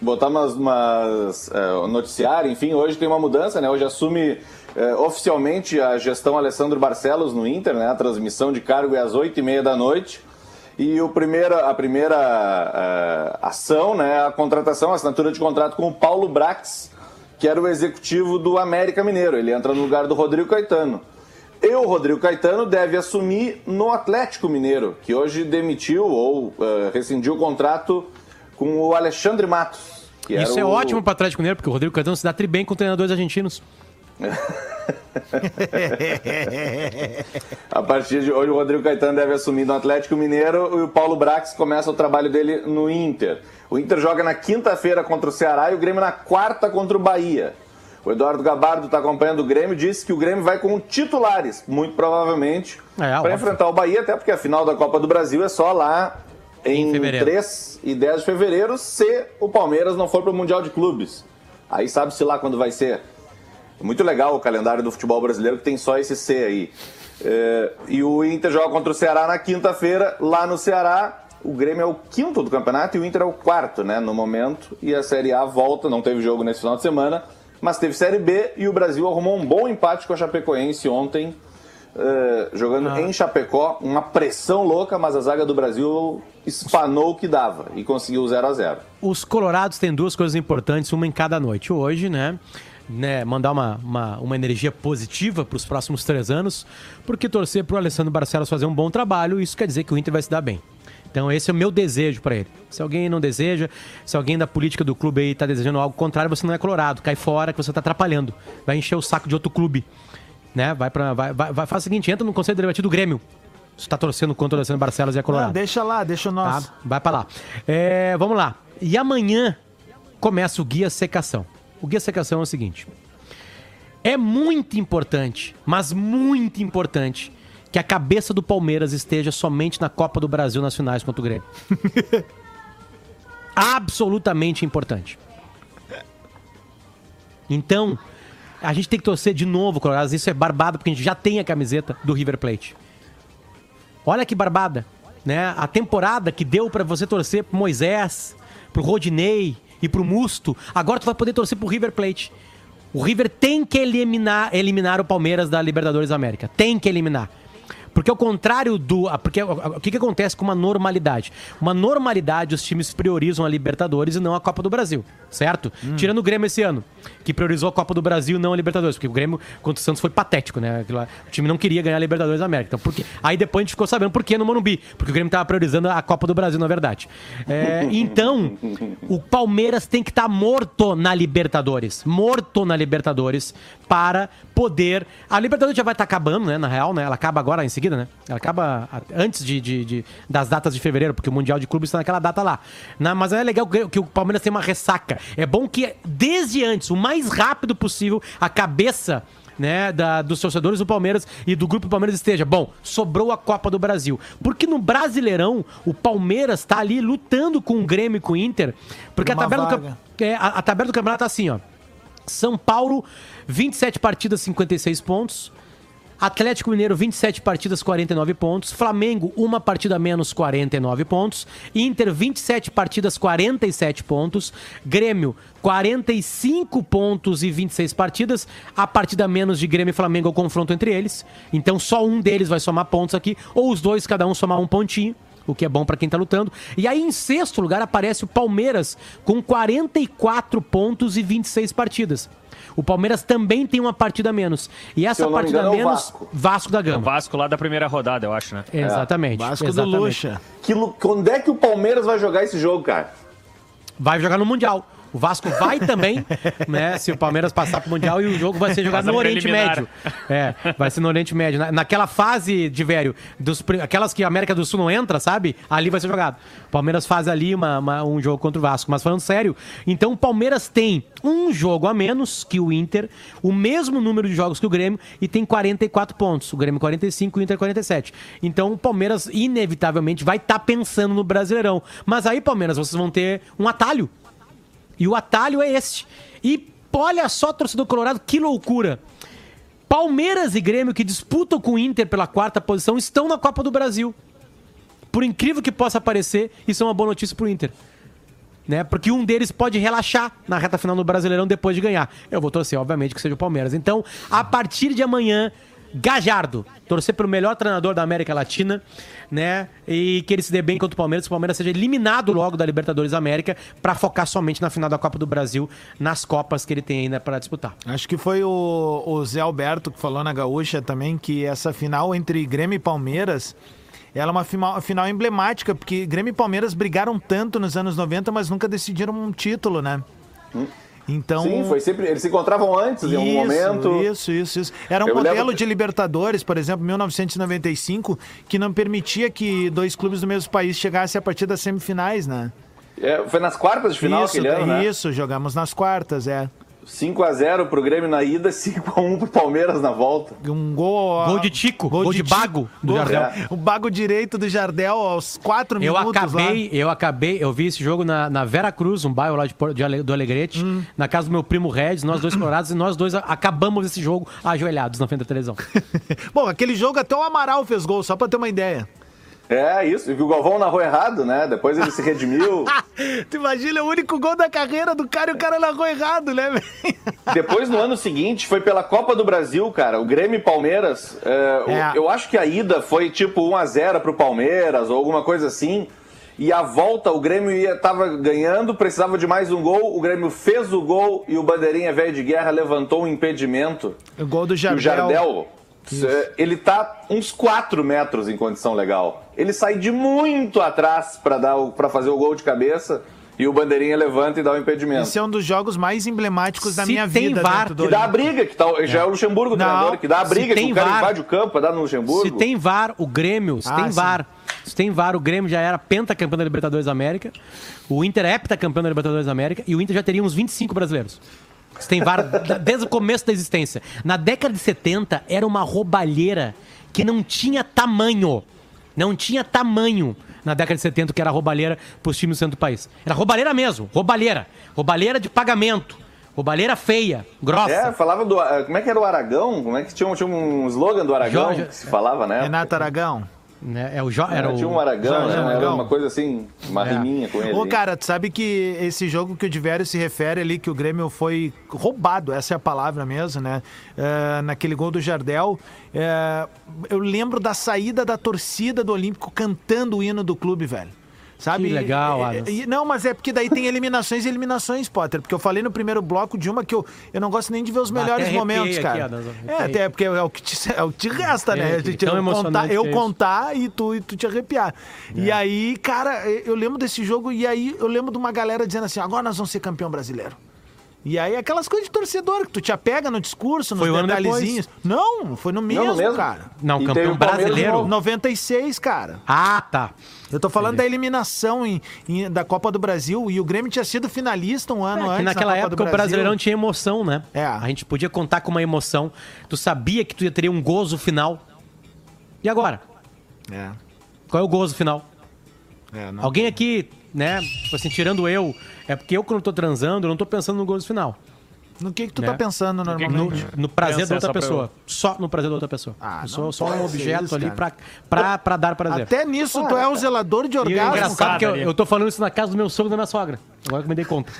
botar umas, umas é, noticiário, enfim, hoje tem uma mudança, né? Hoje assume é, oficialmente a gestão Alessandro Barcelos no Inter, né? A transmissão de cargo é às oito e meia da noite. E o primeira, a primeira é, ação, né? é A contratação, a assinatura de contrato com o Paulo Brax, que era o executivo do América Mineiro. Ele entra no lugar do Rodrigo Caetano. E o Rodrigo Caetano deve assumir no Atlético Mineiro, que hoje demitiu ou eh, rescindiu o contrato com o Alexandre Matos. Isso é o- ótimo pro Atlético Mineiro, porque o Rodrigo Caetano se dá tri bem com treinadores argentinos. A partir de hoje, o Rodrigo Caetano deve assumir no Atlético Mineiro e o Paulo Brax começa o trabalho dele no Inter. O Inter joga na quinta-feira contra o Ceará e o Grêmio na quarta contra o Bahia. O Eduardo Gabardo está acompanhando o Grêmio, disse que o Grêmio vai com titulares, muito provavelmente, É, para enfrentar o Bahia, até porque a final da Copa do Brasil é só lá em, fevereiro. 3 e 10 de fevereiro, se o Palmeiras não for para o Mundial de Clubes. Aí sabe-se lá quando vai ser. Muito legal o calendário do futebol brasileiro, que tem só esse C aí. É, e o Inter joga contra o Ceará na quinta-feira, lá no Ceará. O Grêmio é o quinto do campeonato e o Inter é o quarto, né, no momento. E a Série A volta, não teve jogo nesse final de semana, mas teve Série B e o Brasil arrumou um bom empate com a Chapecoense ontem, é, jogando em Chapecó. Uma pressão louca, mas a zaga do Brasil espanou o que dava e conseguiu 0 a 0 Os colorados têm duas coisas importantes, uma em cada noite. Hoje, né? Né mandar uma, uma, uma energia positiva para os próximos três anos, porque torcer para o Alessandro Barcelos fazer um bom trabalho, isso quer dizer que o Inter vai se dar bem. Então esse é o meu desejo para ele. Se alguém não deseja, se alguém da política do clube aí tá desejando algo contrário, você não é colorado, cai fora que você tá atrapalhando. Vai encher o saco de outro clube, né? Vai para vai, vai, vai faz o seguinte, entra no conselho deliberativo do Grêmio. Você tá torcendo contra o Alessandro Barcelos e é colorado. Não, deixa lá, deixa o nosso. Tá? Vai pra lá. É, vamos lá. E amanhã começa o Guia Secação. O Guia Secação é o seguinte. É muito importante, mas muito importante, que a cabeça do Palmeiras esteja somente na Copa do Brasil nas finais contra o Grêmio. [LAUGHS] Absolutamente importante. Então, a gente tem que torcer de novo, Colorado. Isso é barbado, porque a gente já tem a camiseta do River Plate. Olha que barbada, né? A temporada que deu pra você torcer pro Moisés, pro Rodinei e pro Musto, agora tu vai poder torcer pro River Plate. O River tem que eliminar, eliminar o Palmeiras da Libertadores da América. Tem que eliminar. Porque ao contrário do. Porque o que, que acontece com uma normalidade? Uma normalidade, os times priorizam a Libertadores e não a Copa do Brasil, certo? Tirando o Grêmio esse ano, que priorizou a Copa do Brasil e não a Libertadores, porque o Grêmio contra o Santos foi patético, né? O time não queria ganhar a Libertadores da América. Então, por quê? Aí depois a gente ficou sabendo por que no Morumbi, porque o Grêmio estava priorizando a Copa do Brasil, na verdade. É, [LAUGHS] então, o Palmeiras tem que estar morto na Libertadores. Morto na Libertadores para poder. A Libertadores já vai estar acabando, né? Na real, né? Ela acaba agora em seguida, né? Ela acaba antes de, de- de- das datas de fevereiro, porque o Mundial de Clubes está naquela data lá. Na- mas é legal que, que o Palmeiras tem uma ressaca. É bom que, desde antes, o mais rápido possível, a cabeça. Né, da- dos torcedores do Palmeiras e do grupo do Palmeiras esteja. Bom, sobrou a Copa do Brasil. Porque no Brasileirão, o Palmeiras tá ali lutando com o Grêmio e com o Inter. Porque a tabela, do, é, a, a tabela do campeonato tá assim, ó. São Paulo, 27 partidas, 56 pontos. Atlético Mineiro, 27 partidas, 49 pontos. Flamengo, uma partida menos, 49 pontos. Inter, 27 partidas, 47 pontos. Grêmio, 45 pontos e 26 partidas. A partida menos de Grêmio e Flamengo é o confronto entre eles. Então só um deles vai somar pontos aqui, ou os dois, cada um somar um pontinho. O que é bom pra quem tá lutando. E aí, em sexto lugar, aparece o Palmeiras com 44 pontos e 26 partidas. O Palmeiras também tem uma partida a menos. E essa partida a engano, é o menos, Vasco. Vasco da O Gama. Vasco lá da primeira rodada, eu acho, né? Exatamente. Vasco exatamente. do Lucha. Que, é que o Palmeiras vai jogar esse jogo, cara? Vai jogar no Mundial. O Vasco vai também, né? Se o Palmeiras passar pro Mundial e o jogo vai ser jogado Passa no Oriente. Médio. É, vai ser no Oriente Médio. Na- naquela fase de velho, dos, aquelas que a América do Sul não entra, sabe? Ali vai ser jogado. O Palmeiras faz ali uma- uma- um jogo contra o Vasco. Mas falando sério, então o Palmeiras tem um jogo a menos que o Inter, o mesmo número de jogos que o Grêmio e tem 44 pontos. O Grêmio 45 e o Inter 47. Então o Palmeiras inevitavelmente vai estar pensando no Brasileirão. Mas aí, Palmeiras, vocês vão ter um atalho. E o atalho é este. E olha só, torcedor colorado, que loucura. Palmeiras e Grêmio, que disputam com o Inter pela quarta posição, estão na Copa do Brasil. Por incrível que possa parecer, isso é uma boa notícia pro Inter. Né? Porque um deles pode relaxar na reta final do Brasileirão depois de ganhar. Eu vou torcer, obviamente, que seja o Palmeiras. Então, a partir de amanhã, Gajardo, torcer pelo melhor treinador da América Latina, né? E que ele se dê bem contra o Palmeiras, que o Palmeiras seja eliminado logo da Libertadores América para focar somente na final da Copa do Brasil, nas Copas que ele tem ainda para disputar. Acho que foi o, o Zé Alberto que falou na Gaúcha também que essa final entre Grêmio e Palmeiras ela é uma final, final emblemática, porque Grêmio e Palmeiras brigaram tanto nos anos 90, mas nunca decidiram um título, né? Então. Sim, foi sempre. Eles se encontravam antes, em algum Isso, momento. Isso, isso, isso. Era um Eu modelo lembro- de Libertadores, por exemplo, 1995, que não permitia que dois clubes do mesmo país chegassem a partir das semifinais, né? É, foi nas quartas de final isso, aquele ano, né? isso, jogamos nas quartas, é. 5x0 pro Grêmio na ida, [LAUGHS] 5x1 pro Palmeiras na volta. Um gol. Gol de Tico, gol, de, Tico, Bago do gol- Jardel. O bago direito do Jardel aos 4 Eu minutos. acabei, eu acabei, eu vi esse jogo na, na Vera Cruz, um bairro lá de, de do Alegrete, Hum. na casa do meu primo Regis, nós dois colorados, e nós dois a- acabamos esse jogo ajoelhados na frente da televisão. Lá. [LAUGHS] Bom, aquele jogo até o Amaral fez gol, só pra ter uma ideia. É, isso. E o Galvão narrou errado, né? Depois ele se redimiu. [LAUGHS] tu imagina é o único gol da carreira do cara e o cara narrou errado, né, velho? [LAUGHS] Depois, no ano seguinte, foi pela Copa do Brasil, cara. O Grêmio e Palmeiras. é, o- É. Eu acho que a ida foi tipo 1x0 pro Palmeiras ou alguma coisa assim. E a volta, o Grêmio ia, tava ganhando, precisava de mais um gol. O Grêmio fez o gol e o Bandeirinha Velho de Guerra levantou um impedimento. O gol do E Jardel. o Jardel, é, ele tá uns 4 metros em condição legal. Ele sai de muito atrás pra fazer o gol de cabeça. E o Bandeirinha levanta e dá o impedimento. Esse é um dos jogos mais emblemáticos da Se minha tem vida. VAR, do Que dá a briga, que tá, já é o Luxemburgo o Não, treinador, que dá a briga, que o cara VAR- invade o campo, dá no Luxemburgo. Se tem VAR, o Grêmio, se Ah, tem sim. VAR, se tem VAR, o Grêmio já era pentacampeão da Libertadores da América, o Inter é heptacampeão da Libertadores da América e o Inter já teria uns 25 brasileiros. Se tem VAR da- desde o começo da existência. Na década de 70 era uma roubalheira que não tinha tamanho. Não tinha tamanho na década de 70 que era roubalheira pros times do centro do país. Era roubalheira mesmo, roubalheira. Roubalheira de pagamento. Roubalheira feia, grossa. É, falava do. ah, Como é que era o Aragão? Como é que tinha, um- tinha um slogan do Aragão Jorge- que se falava, né? Renato Aragão. Né? É o jo... era Era, o... tinha um Aragão, Jorge né? Era Aragão. uma coisa assim, uma É. riminha com ele. Ô, cara, tu sabe que esse jogo que o Diverio se refere ali, que o Grêmio foi roubado, essa é a palavra mesmo, né? É, naquele gol do Jardel. é, eu lembro da saída da torcida do Olímpico cantando o hino do clube, velho. Sabe? Que legal, E- Adams. e- Não, mas é porque daí tem eliminações e eliminações, Potter. Porque eu falei no primeiro bloco de uma que eu, eu não gosto nem de ver os melhores momentos, aqui, cara. Adams, é, até porque é o que te, [LAUGHS] é o que te resta, né? É, A gente- eu contar, eu é contar e tu, e tu te arrepiar. E aí, cara, eu lembro desse jogo e aí eu lembro de uma galera dizendo assim: agora nós vamos ser campeão brasileiro. E aí, aquelas coisas de torcedor, que tu te apega no discurso, nos Foi ano detalhezinhos. Não, foi no mesmo, no mesmo? cara. Não, E campeão o brasileiro. de novo. 96, cara. Ah, tá. Eu tô falando da eliminação em- em- da Copa do Brasil e o Grêmio tinha sido finalista um ano É, antes. que na naquela do época o Brasil. Brasileirão tinha emoção, né? É. A gente podia contar com uma emoção. Tu sabia que tu ia ter um gozo final. E agora? É, Qual é o gozo final? é, não. Alguém aqui, né? Tipo assim, tirando eu, é porque eu quando tô transando, eu não tô pensando no gozo final. No que que tu Né? tá pensando No, normalmente? no prazer Pensa da outra pessoa. Só no prazer da outra pessoa. Ah, eu sou só um objeto isso, ali pra, pra, pra dar prazer. Até nisso tu é um zelador de E o orgasmo, engraçado cara. é que eu, eu tô falando isso na casa do meu sogro e da minha sogra. Agora que eu me dei conta.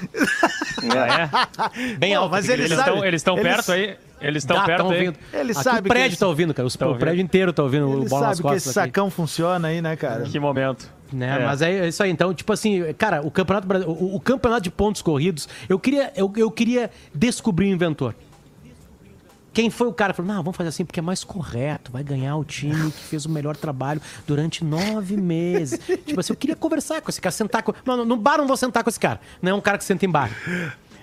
É. Bem Pô, alto. mas Eles estão eles estão eles- perto aí? Eles estão Tá, perto tão aí? ouvindo. Ele Aqui sabe o que prédio esse- tá ouvindo, cara. Os- Tá o ouvindo. prédio inteiro tá ouvindo Ele o bola nas sabe que costas esse aqui. sacão funciona aí, né, cara? Que momento. Né? É. Mas é isso aí. Então, tipo assim, cara, o campeonato, o, o campeonato de pontos corridos, eu queria, eu, eu queria descobrir o inventor. Quem foi o cara que falou, não, vamos fazer assim porque é mais correto, vai ganhar o time que fez o melhor trabalho durante nove meses. [LAUGHS] tipo assim, eu queria conversar com esse cara, sentar com. Não, no- bar não vou sentar com esse cara. Não é um cara que senta em bar.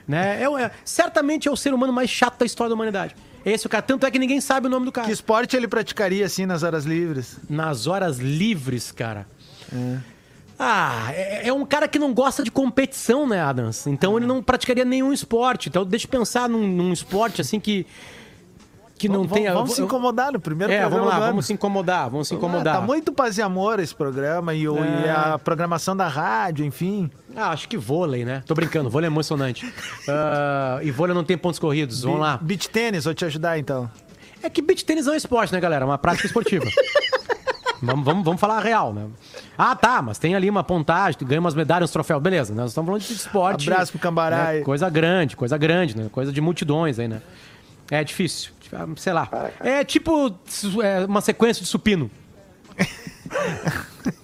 Né? É, é- certamente é o ser humano mais chato da história da humanidade. Esse é o cara. Tanto é que ninguém sabe o nome do cara. Que esporte ele praticaria assim nas horas livres? Nas horas livres, cara. Ah, é, é um cara que não gosta de competição, né, Adams? Então ele não praticaria nenhum esporte. Então deixa eu pensar num, num esporte assim que. Que não vamos, tenha. Vamos se incomodar no primeiro É, programa vamos lá, vamos se incomodar, vamos se incomodar. Ah, tá muito paz e amor esse programa e, o- e É. a programação da rádio, enfim. Ah, acho que vôlei, né? Tô brincando, vôlei é emocionante. [LAUGHS] Ah, e vôlei não tem pontos corridos, vamos lá. Beach tênis, vou te ajudar então. É que beach tênis é um esporte, né, galera? É uma prática esportiva. [LAUGHS] vamos, vamos, vamos falar a real, né? Ah, tá, mas tem ali uma pontagem, tu ganha umas medalhas, uns troféus, beleza. Nós estamos falando de esporte. Abraço pro Cambará né? Coisa grande, coisa grande, né? Coisa de multidões aí, né? É difícil. Sei lá. É tipo é, uma sequência de supino.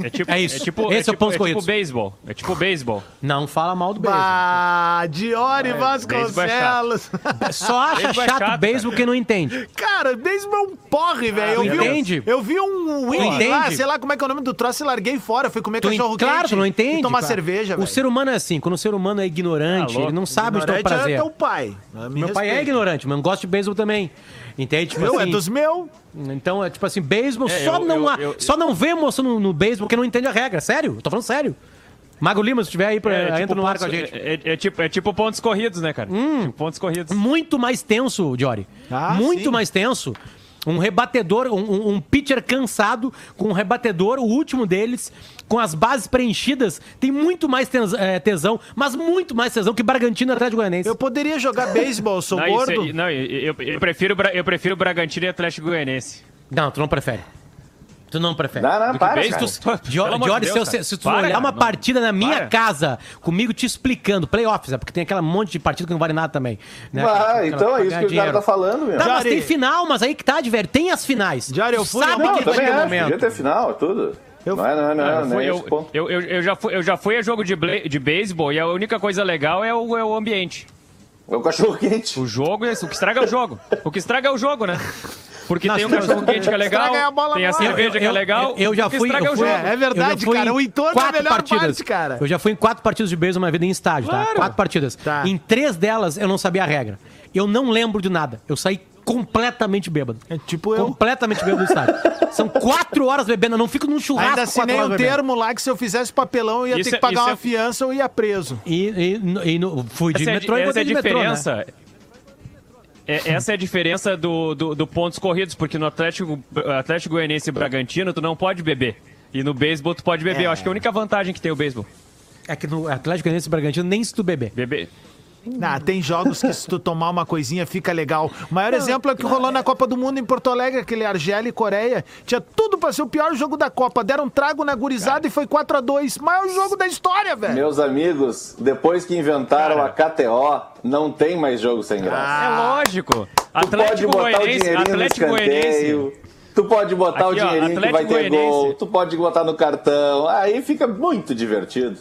É tipo, É isso. É tipo, Esse é o tipo, é tipo beisebol. É tipo beisebol. Não fala mal do beisebol. Bah, Diori É, Vasconcelos. Só acha Beisebol é chato chato, beisebol quem não entende. Cara, beisebol é um porre, velho. eu, vi um- entende? eu vi um entende? lá, sei lá como é que é o nome do troço e larguei fora. Fui comer Tu cachorro claro, quente tu não entende. e tomar cara. cerveja, O velho. ser humano é assim, quando o ser humano é ignorante, Ah, ele não sabe onde está o prazer. é teu pai. Me Meu pai é ignorante, mas não gosta de beisebol também. Entende? Tipo Meu, assim, é dos meus. Então, é tipo assim, beisebol, É, só, eu- não eu- há- eu- só não vê emoção no, no beisebol porque não entende a regra. Sério? Eu tô falando sério. Mago Lima, se tiver aí, pra, É, tipo entra no ar com a pontos- gente. É, é- é tipo, é tipo pontos corridos, né, cara? Tipo pontos corridos. Muito mais tenso, Jory. Ah, Muito sim. mais tenso. Um rebatedor, um, um- pitcher cansado com um rebatedor, o último deles, com as bases preenchidas, tem muito mais tes- eh, tesão, mas muito mais tesão que Bragantino e Atlético Goianense. Eu poderia jogar beisebol, sou Não, isso gordo. aí- não, eu, eu- eu prefiro, eu prefiro Bragantino e Atlético Goianense. Não, tu não prefere. Tu não prefere. Não, não, para, base, tu- Dio- Pelo amor de Jory, se, Deus, eu- cara. se tu Para, olhar cara, uma não. partida na minha Para. casa, comigo te explicando, playoffs, é porque tem aquela monte de partida que não vale nada também. Né? Ah, então é isso que o cara dinheiro. tá falando, meu. Tá, mas tem final, mas aí que tá, de velho. Tem as finais. Jari, eu fui- sabe Não, que vai ter acho. momento. Podia ter final, tudo. Eu- Não é, não é, não é, Eu, fui- eu- eu- eu- eu já fui, eu já fui a jogo de, ble- de beisebol e a única coisa legal é o, é o ambiente. É o cachorro quente. O jogo, é isso, o que estraga é o jogo. O que estraga é o jogo, né? [LAUGHS] Porque Nós tem um temos- cachorro quente que é [LAUGHS] legal, Estraga a bola tem a no ar. cerveja que é legal. Eu, eu já o que fui. estraga Eu é o fui jogo. É, é verdade, eu já fui cara, em o entorno é a quatro melhor partidas. parte, cara. Eu já fui em quatro partidas de beisebol na vida em estádio, tá? Quatro partidas. Tá. Em três delas eu não sabia a regra. Eu não lembro de nada. Eu saí completamente bêbado. É tipo eu. Completamente bêbado do estádio. [LAUGHS] São quatro horas bebendo. Eu não fico num churrasco Ainda quatro assinei horas um bebendo. termo lá que se eu fizesse papelão eu ia Isso ter é- que pagar isso uma é- fiança ou ia preso. E, e, e no- fui de Essa é, a- metrô e essa é voltei a de metrô, né? diferença. É, essa é a diferença do, do, do pontos corridos, porque no Atlético, Atlético Goianiense e Bragantino tu não pode beber. E no beisebol tu pode beber. Eu acho que é a única vantagem que tem o beisebol. É que no Atlético Goianiense e Bragantino nem se tu beber. Beber. Ah, tem jogos que se tu tomar uma coisinha fica legal. O maior exemplo é o que rolou na Copa do Mundo em Porto Alegre, aquele Argélia e Coreia. Tinha tudo pra ser o pior jogo da Copa. Deram um trago na gurizada e foi 4 a 2 Maior jogo da história, velho. Meus amigos, depois que inventaram a KTO, não tem mais jogo sem graça. É lógico. tu pode Atlético botar o Goianiense, Atlético Goianiense. escanteio. Tu pode botar o Aqui, ó, dinheirinho que vai ter gol. Tu pode botar no cartão. Aí fica muito divertido.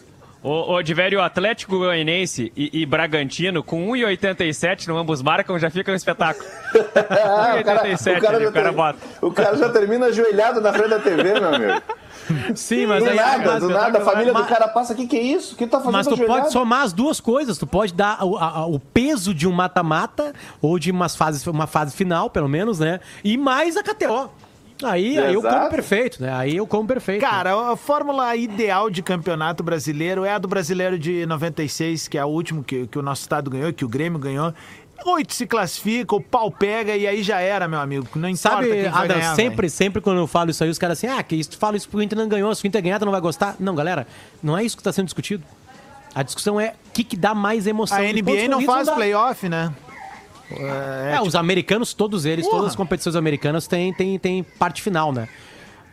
Ô, ô Diverio, Atlético Goianiense e, e Bragantino, com 1,87 no ambos marcam, já fica um espetáculo. [LAUGHS] Ah, o, cara, 1,87 o, cara ali, já o cara bota. o cara já termina ajoelhado na frente da TV, meu amigo. Sim, mas do aí nada, mas- do nada. A família do mas- cara passa, o que, é isso? O que tá fazendo Mas tu ajoelhado? pode somar as duas coisas. Tu pode dar o, a- o peso de um mata-mata, ou de umas fases, uma fase final, pelo menos, né? E mais a KTO. Aí, aí eu como perfeito, né? Aí eu como perfeito. Cara, a fórmula ideal de campeonato brasileiro é a do brasileiro de 96, que é o último que, que o nosso estado ganhou, que o Grêmio ganhou. Oito se classifica, o pau pega e aí já era, meu amigo. Não importa Sabe, quem vai Adam, ganhar, sempre, sempre quando eu falo isso aí, os caras assim, ah, que isso, tu fala isso porque o Inter não ganhou, se o Inter ganhar, tu não vai gostar. Não, galera, não é isso que está sendo discutido. A discussão é o que, que dá mais emoção. A NBA não faz playoff, né? É, os americanos, todos eles, Porra. todas as competições americanas têm, têm, têm parte final, né?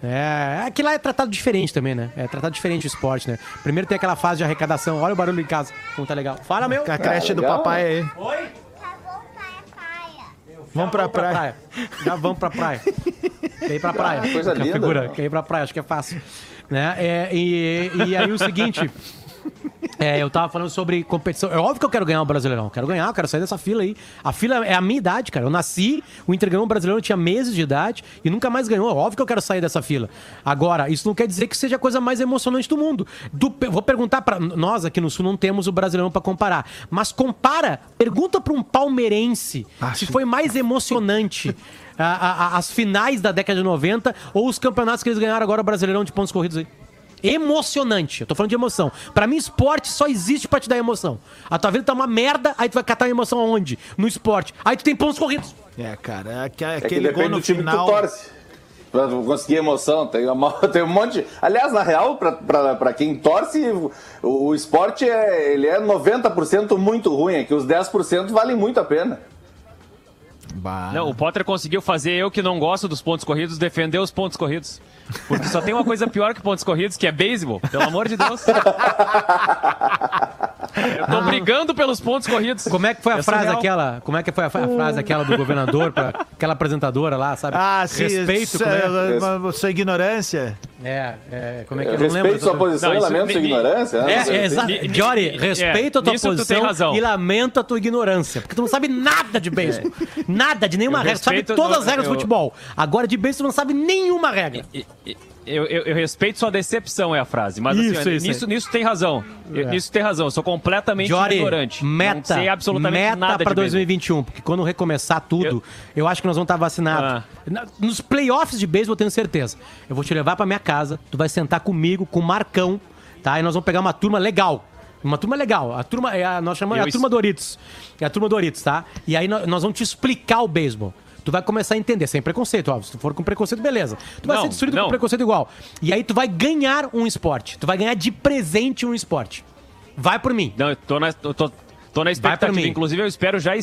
É, aqui lá é tratado diferente também, né? É tratado diferente o esporte, né? Primeiro tem aquela fase de arrecadação. Olha o barulho em casa, como tá legal. Fala, meu. A creche do legal. papai aí. Oi? Vamos pra praia. Já vamos pra praia. Quer ir pra praia. Ah, coisa linda. Figura, quer ir pra praia, acho que é fácil. Né? É, e, e aí o seguinte... É, eu tava falando sobre competição. É óbvio que eu quero ganhar o Brasileirão. Quero ganhar, eu quero sair dessa fila aí. A fila é a minha idade, cara. Eu nasci, o Inter ganhou o Brasileirão, eu tinha meses de idade e nunca mais ganhou. É óbvio que eu quero sair dessa fila. Agora, isso não quer dizer que seja a coisa mais emocionante do mundo. Do- vou perguntar pra nós aqui no Sul não temos o Brasileirão pra comparar, mas compara, pergunta pra um palmeirense se foi mais emocionante [LAUGHS] a- a- a- as finais da década de 90 ou os campeonatos que eles ganharam agora o Brasileirão de pontos corridos aí. Emocionante. Eu tô falando de emoção. Pra mim, esporte só existe pra te dar emoção. A tua vida tá uma merda, aí tu vai catar a emoção aonde? No esporte. Aí tu tem pontos corridos. É, cara, é aque- É que aquele gol depende no do time final. que tu torce. Pra conseguir emoção, tem, uma, [LAUGHS] tem um monte. Aliás, na real, pra, pra, pra quem torce, o, o esporte é, ele é 90% muito ruim, é que os 10% valem muito a pena. Bah. Não, o Potter conseguiu fazer eu que não gosto dos pontos corridos defender os pontos corridos. Porque só tem uma coisa pior que pontos corridos, que é beisebol. Pelo amor de Deus. Eu tô brigando pelos pontos corridos. Como é que foi a É frase aquela? Como é que foi a, a frase aquela do governador pra aquela apresentadora lá, sabe? Ah, sim. Respeito, sua, como é? sua ignorância. É, é, como é que Eu eu não lembro? respeito sua posição Não, e isso- lamento sua ni- ignorância. né? É, sei é, assim. exa- Ni- ni- Jory, ni- respeito a tua nisso tu tem posição razão. e lamento a tua ignorância. Porque tu não sabe nada de beisebol. Nada, de nenhuma Eu regra. Tu sabe respeito- todas as eu- regras do eu- futebol. Agora de beisebol tu não sabe nenhuma regra. Eu, eu- eu respeito sua decepção, é a frase. Mas Isso, assim, isso, nisso, nisso tem razão. Eu- Nisso tem razão. Eu sou completamente Jory, ignorante. não meta, sei absolutamente meta nada pra de beisebol. 2021, porque quando recomeçar tudo, eu, acho que nós vamos estar vacinados. Ah. Nos playoffs de beisebol, eu tenho certeza. Eu vou te levar pra minha casa, tu vai sentar comigo, com o Marcão, tá? E nós vamos pegar uma turma legal. Uma turma legal. A turma, é a, nós chamamos Eu a turma es- Doritos. É a turma Doritos, tá? E aí nós, nós vamos te explicar o beisebol. Tu vai começar a entender, sem preconceito, óbvio. Se tu for com preconceito, beleza. Tu vai Não, ser destruído não. com preconceito igual. E aí tu vai ganhar um esporte. Tu vai ganhar de presente um esporte. Vai por mim. Não, eu tô na, eu tô, tô na expectativa. pra mim. Inclusive, eu espero já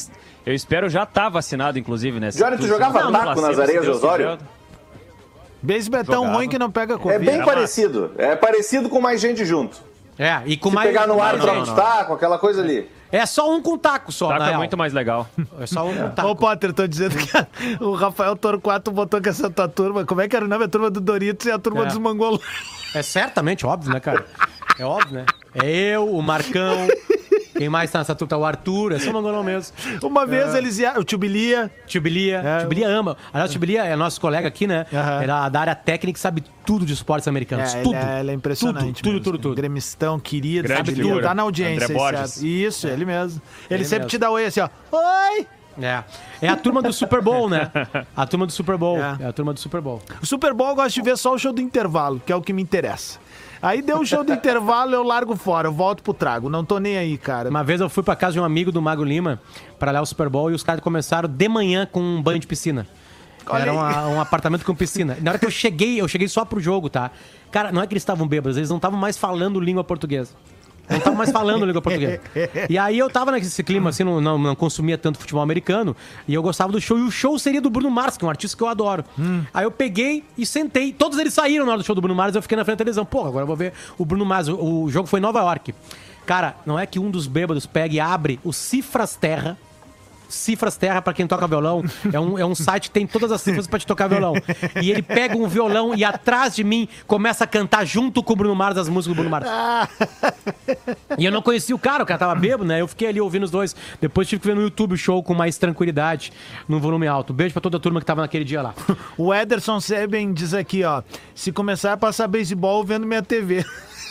eu espero já estar vacinado, inclusive, né? Johnny, tu jogava taco nas areias de Osório? Beisebol é tão Jogava. ruim que não pega É Covid. bem Era parecido. É parecido com mais gente junto. É, e com Se mais. pegar no ar, Não, não, de não. taco, aquela coisa ali. É só um com taco só, Taco na é muito mais legal. É só um com taco. Ô, Potter, tô dizendo que o Rafael Torquato botou com essa tua turma. Como é que era o nome? A turma do Doritos e a turma É. dos Mangolões. É certamente, óbvio, né, cara? É óbvio, né? É eu, o Marcão. Quem mais tá nessa turma? O Arthur, é só mangolão mesmo. Uma vez eles iam. O Tio Bilia. Tio Bilia. É. Tio Bilia ama. Aliás, o Tio Bilia é nosso colega aqui, né? Aham. Era da área técnica e sabe tudo de esportes americanos. É, tudo. Ele é, ele é impressionante. Tudo, mesmo. tudo, tudo. Gremistão, querido, Grande sabe figura. tudo. Tá na audiência. André Borges. Isso, ele mesmo. Ele, Ele sempre mesmo. te dá oi assim, ó. Oi! É. É a turma do Super Bowl, né? A turma do Super Bowl. É. É, a turma do Super Bowl. O Super Bowl eu gosto de ver só o show do intervalo, que é o que me interessa. Aí deu o show do intervalo, eu largo fora, eu volto pro trago. Não tô nem aí, cara. Uma vez eu fui pra casa de um amigo do Mago Lima pra olhar o Super Bowl e os caras começaram de manhã com um banho de piscina. Olha Era uma- um apartamento com piscina. Na hora que eu cheguei, eu cheguei só pro jogo, tá? Cara, não é que eles estavam bêbados, eles não estavam mais falando língua portuguesa. Não estavam mais falando língua portuguesa. E aí eu tava nesse clima, assim, não, não, não consumia tanto futebol americano, e eu gostava do show, e o show seria do Bruno Mars, que é um artista que eu adoro. Aí eu peguei e sentei. Todos eles saíram na hora do show do Bruno Mars, eu fiquei na frente da televisão. Pô, agora eu vou ver o Bruno Mars. O, o jogo foi em Nova York. Cara, não é que um dos bêbados pega e abre o Cifras Terra. Cifras Terra, pra quem toca violão, é um, é um site que tem todas as cifras pra te tocar violão. E ele pega um violão e atrás de mim começa a cantar junto com o Bruno Mars as músicas do Bruno Mars. E eu não conhecia o cara, o cara tava bêbado, né? Eu fiquei ali ouvindo os dois. Depois tive que ver no YouTube o show com mais tranquilidade, no volume alto. Beijo pra toda a turma que tava naquele dia lá. O Ederson Seben diz aqui, ó. Se começar a passar beisebol vendo minha TV.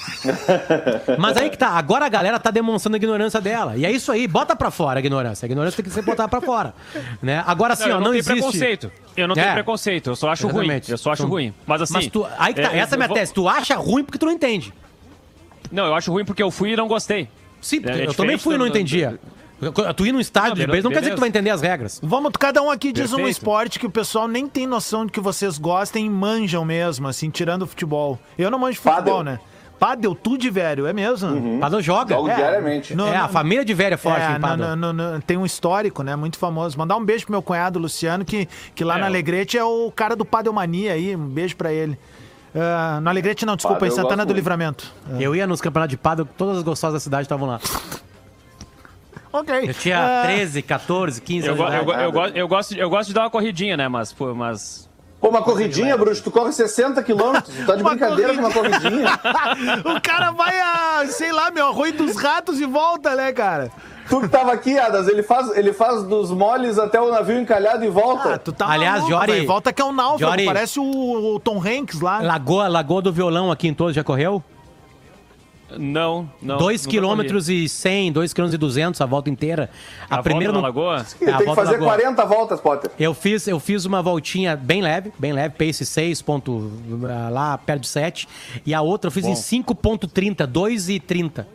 [LAUGHS] Mas aí que tá, agora a galera tá demonstrando a ignorância dela. E é isso aí, bota pra fora a ignorância. A ignorância tem que ser botada pra fora. Né? Agora assim, eu ó, não, não, tenho existe. preconceito. Eu não É. tenho preconceito. Eu só acho Exatamente. ruim. Eu só acho Então- ruim. Mas assim. Mas tu, aí que tá, é, essa é a minha vou- tese. Tu acha ruim porque tu não entende. Não, eu acho ruim porque eu fui e não gostei. Sim, É, é eu também fui e não entendia. Tu ir num estádio Não, de beleza, beisebol não quer dizer que tu vai entender as regras. Vamos, cada um aqui diz um Perfeito. esporte que o pessoal nem tem noção de que vocês gostem e manjam mesmo, assim, tirando o futebol. Eu não manjo de futebol, né? Pádel, tu de velho, é mesmo? Mas não joga. Jogo É. diariamente. No- é, a família de velho é forte É, em no- Pádel. no- no- no- tem um histórico, né? Muito famoso. Mandar um beijo pro meu cunhado Luciano, que, que lá É, na Alegrete é o cara do Padelmania aí. Um beijo pra ele. Ah, no Alegrete não, desculpa, Pádel em Santana gosto do muito. Livramento. Eu ia nos campeonatos de Pádel, todas as gostosas da cidade estavam lá. Ok. Eu tinha Ah, 13, 14, 15 Eu, anos. go- de eu, eu, go- eu gosto, eu gosto de dar uma corridinha, né? Mas, pô, mas. Pô, uma corridinha, Bruxo, tu corre 60 quilômetros. Tu tá de Uma brincadeira com uma corridinha. [LAUGHS] o cara vai a, sei lá, meu, arroio dos ratos e volta, né, cara? Tu que tava aqui, Adas, ele faz, ele faz dos moles até o navio encalhado e volta. Ah, tu tá Aliás, maluco, Jori- velho. Volta que é um náufrago, Jori- parece o, o Tom Hanks lá. Lagoa, Lagoa do Violão aqui em Todos já correu? Não, não. 2 nunca km e 100, 2 km e 200 a volta inteira. A, A, primeira volta na no- lagoa? É, a Tem que fazer Lagoa. 40 voltas, Potter. Eu fiz, eu fiz uma voltinha bem leve, bem leve, pace 6 ponto, ah, lá perto de 7. E a outra eu fiz em 5.30, 2,30.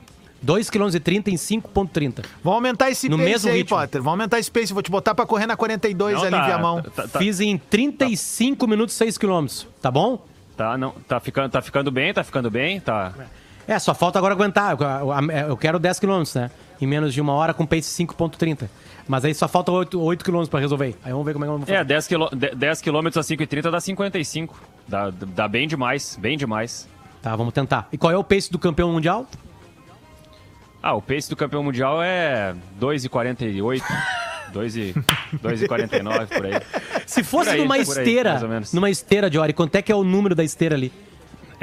2 km e 30 em 5.30. Vamos aumentar esse No pace mesmo aí, ritmo. Potter. Vamos aumentar esse pace. Vou te botar pra correr na 42 Não, ali tá, via mão. Tá, tá, Fiz em 35 minutos 6 km, tá bom? tá, não, tá, ficando, tá ficando bem, tá ficando bem, tá. É, só falta agora aguentar. Eu, quero 10 km, né? Em menos de uma hora com pace 5.30. Mas aí só falta 8, 8 km pra resolver. Aí vamos ver como é que vou fazer. É, 10 km, 10 km a 5,30 dá 55. Dá, dá bem demais, bem demais. Tá, vamos tentar. E qual é o pace do campeão mundial? Ah, o pace do campeão mundial é 2,48. 2 e 2,49 [LAUGHS] por aí. Se fosse aí, numa aí, esteira, menos. numa esteira, Jory, quanto é que é o número da esteira ali?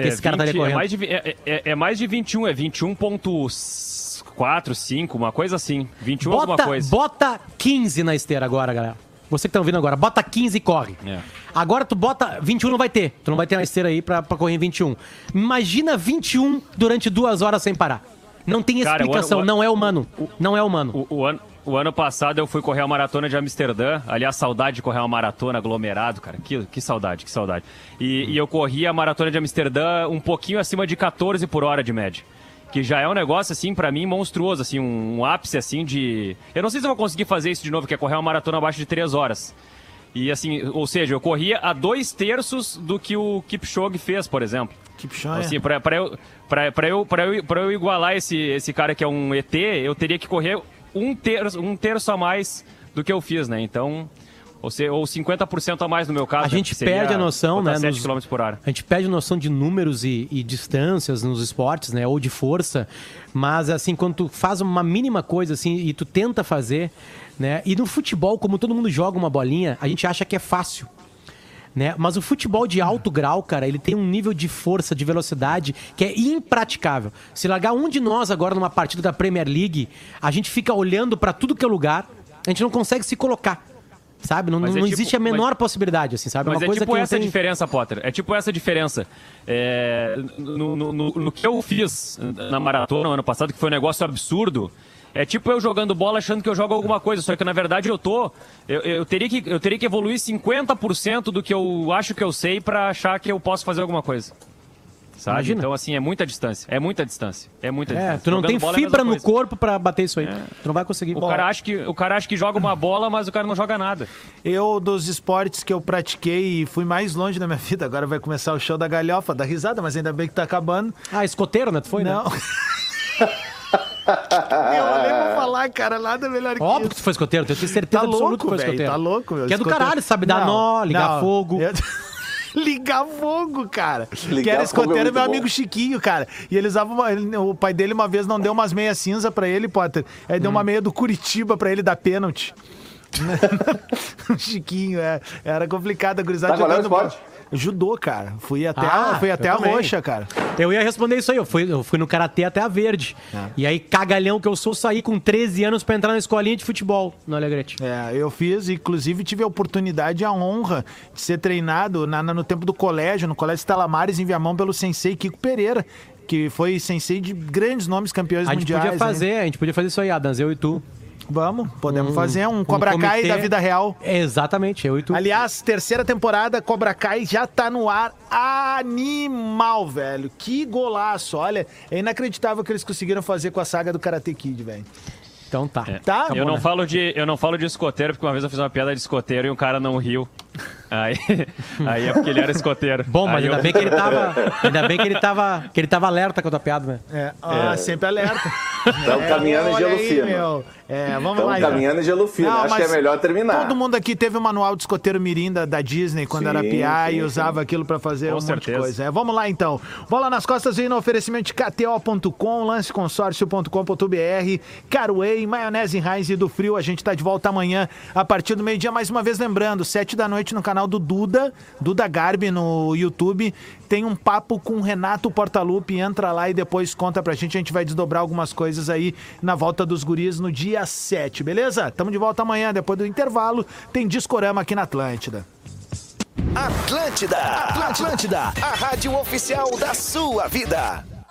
Que esse cara tá ali 20 correndo. é, mais de, é, é- é mais de 21, é 21.4, 5, uma coisa assim. 21 alguma Bota, coisa. bota 15 na esteira agora, galera. Você que tá ouvindo agora, bota 15 e corre. É. Agora tu bota 21 não vai ter. Tu não vai ter na esteira aí pra, pra correr em 21. Imagina 21 durante duas horas sem parar. Não tem Cara, o ano- explicação, o não é humano. Não é humano. O, o ano, o ano passado eu fui correr a maratona de Amsterdã. Aliás, saudade de correr uma maratona aglomerado, cara. Que, que saudade, que saudade. E, e eu corri a maratona de Amsterdã um pouquinho acima de 14 por hora de média. Que já é um negócio, assim, pra mim, monstruoso, assim, um, um ápice, assim, de... Eu não sei se eu vou conseguir fazer isso de novo, que é correr uma maratona abaixo de 3 horas. E, assim, ou seja, eu corria a dois terços do que o Kipchoge fez, por exemplo. Kipchoge. Assim, pra, pra, eu, pra, pra, eu, pra, eu, pra eu igualar esse, esse cara que é um ET, eu teria que correr um terço, um terço a mais do que eu fiz, né? Então, ou, se, ou 50% a mais no meu caso. A né? gente perde a noção, né? 7 nos- km por hora. A gente perde a noção de números e, e distâncias nos esportes, né? Ou de força. Mas, assim, quando tu faz uma mínima coisa, assim, e tu tenta fazer, né? E no futebol, como todo mundo joga uma bolinha, a gente acha que é fácil. Né? Mas o futebol de alto grau, cara, ele tem um nível de força, de velocidade que é impraticável. Se largar um de nós agora numa partida da Premier League, a gente fica olhando pra tudo que é lugar, a gente não consegue se colocar. Sabe? Não, Mas é não tipo- existe a menor mas- possibilidade, assim, sabe? Mas uma é coisa tipo que não essa tem... diferença, Potter. É tipo essa diferença. É, no, no- no- no que eu fiz na maratona no ano passado, que foi um negócio absurdo, é tipo eu jogando bola achando que eu jogo alguma coisa, só que na verdade eu tô. Eu, eu teria, que, eu teria que evoluir 50% do que eu acho que eu sei pra achar que eu posso fazer alguma coisa. Sabe? Imagina. Então, assim, é muita distância. É muita distância. É muita É, distância. tu não Jogando tem é fibra mesma no corpo pra bater isso aí. Tu não vai conseguir. O cara, acha que, o cara acha que joga uma bola, mas o cara não joga nada. Eu, dos esportes que eu pratiquei e fui mais longe na minha [LAUGHS] vida, agora vai começar o show da galhofa, da risada, mas ainda bem que tá acabando. Ah, escoteiro, né? Tu foi, Não. né? [LAUGHS] eu nem vou falar, cara, nada melhor que Óbvio isso. que tu foi escoteiro, eu tenho certeza Tá absoluta louco, que foi velho, escoteiro. tá louco, meu. Que é do Escoteiro- caralho, sabe dar Não, nó, ligar não. fogo. Eu- [LAUGHS] ligar fogo, cara. Ligar que era é escoteiro muito meu bom. amigo Chiquinho, cara. E ele usava uma, ele- o pai dele uma vez não deu umas meias cinza pra ele, Potter. Aí Hum. deu uma meia do Curitiba pra ele dar pênalti. [LAUGHS] Chiquinho, é, era complicado a gurizada Tá, qual é o jogando bola. Judô, cara. Fui até, Ah, a, fui até a também. roxa, cara. Eu ia responder isso aí, eu fui, eu fui no Karatê até a verde. É. E aí, cagalhão que eu sou, saí com 13 anos pra entrar na escolinha de futebol no Alegrete. É, eu fiz, inclusive tive a oportunidade e a honra de ser treinado na- na- no tempo do colégio, no Colégio Estalamares, em Viamão, pelo sensei Kiko Pereira, que foi sensei de grandes nomes campeões A gente mundiais. podia fazer, a gente podia fazer isso aí, Adams, eu e tu. Vamos, podemos fazer um Cobra Kai comitê. da vida real. Exatamente, eu e tu. Aliás, terceira temporada, Cobra Kai já tá no ar. Animal, velho. Que golaço. Olha, é inacreditável o que eles conseguiram fazer com a saga do Karate Kid, velho. Então tá. Tá? eu, não falo de, eu não falo de escoteiro, porque uma vez eu fiz uma piada de escoteiro e um cara não riu. Aí, aí é porque ele era escoteiro. Bom, mas ainda eu- bem que ele tava. [LAUGHS] Ainda bem que ele tava. Que ele tava alerta com a tua piada, né? É, ah, sempre alerta. Estamos caminhando em gelo aí, fino. meu. É, vamos Estamos lá. então. caminhando em gelo fino. Não, Acho que é melhor terminar. Todo mundo aqui teve o manual de escoteiro mirim da, da Disney quando Sim, era sim, e sim. usava aquilo pra fazer Com um monte certeza. de coisa. É, vamos lá então. Bola nas costas vem no oferecimento de KTO.com, lanceconsórcio.com.br, Carway, maionese Heinz e do Frio. A gente tá de volta amanhã a partir do meio-dia. Mais uma vez lembrando, sete da no canal do Duda, Duda Garbi no YouTube. Tem um papo com o Renato Portaluppi. Entra lá e depois conta pra gente. A gente vai desdobrar algumas coisas aí na volta dos guris no dia 7, beleza? Tamo de volta amanhã, depois do intervalo. Tem Discorama aqui na Atlântida. Atlântida, Atlântida, a rádio oficial da sua vida.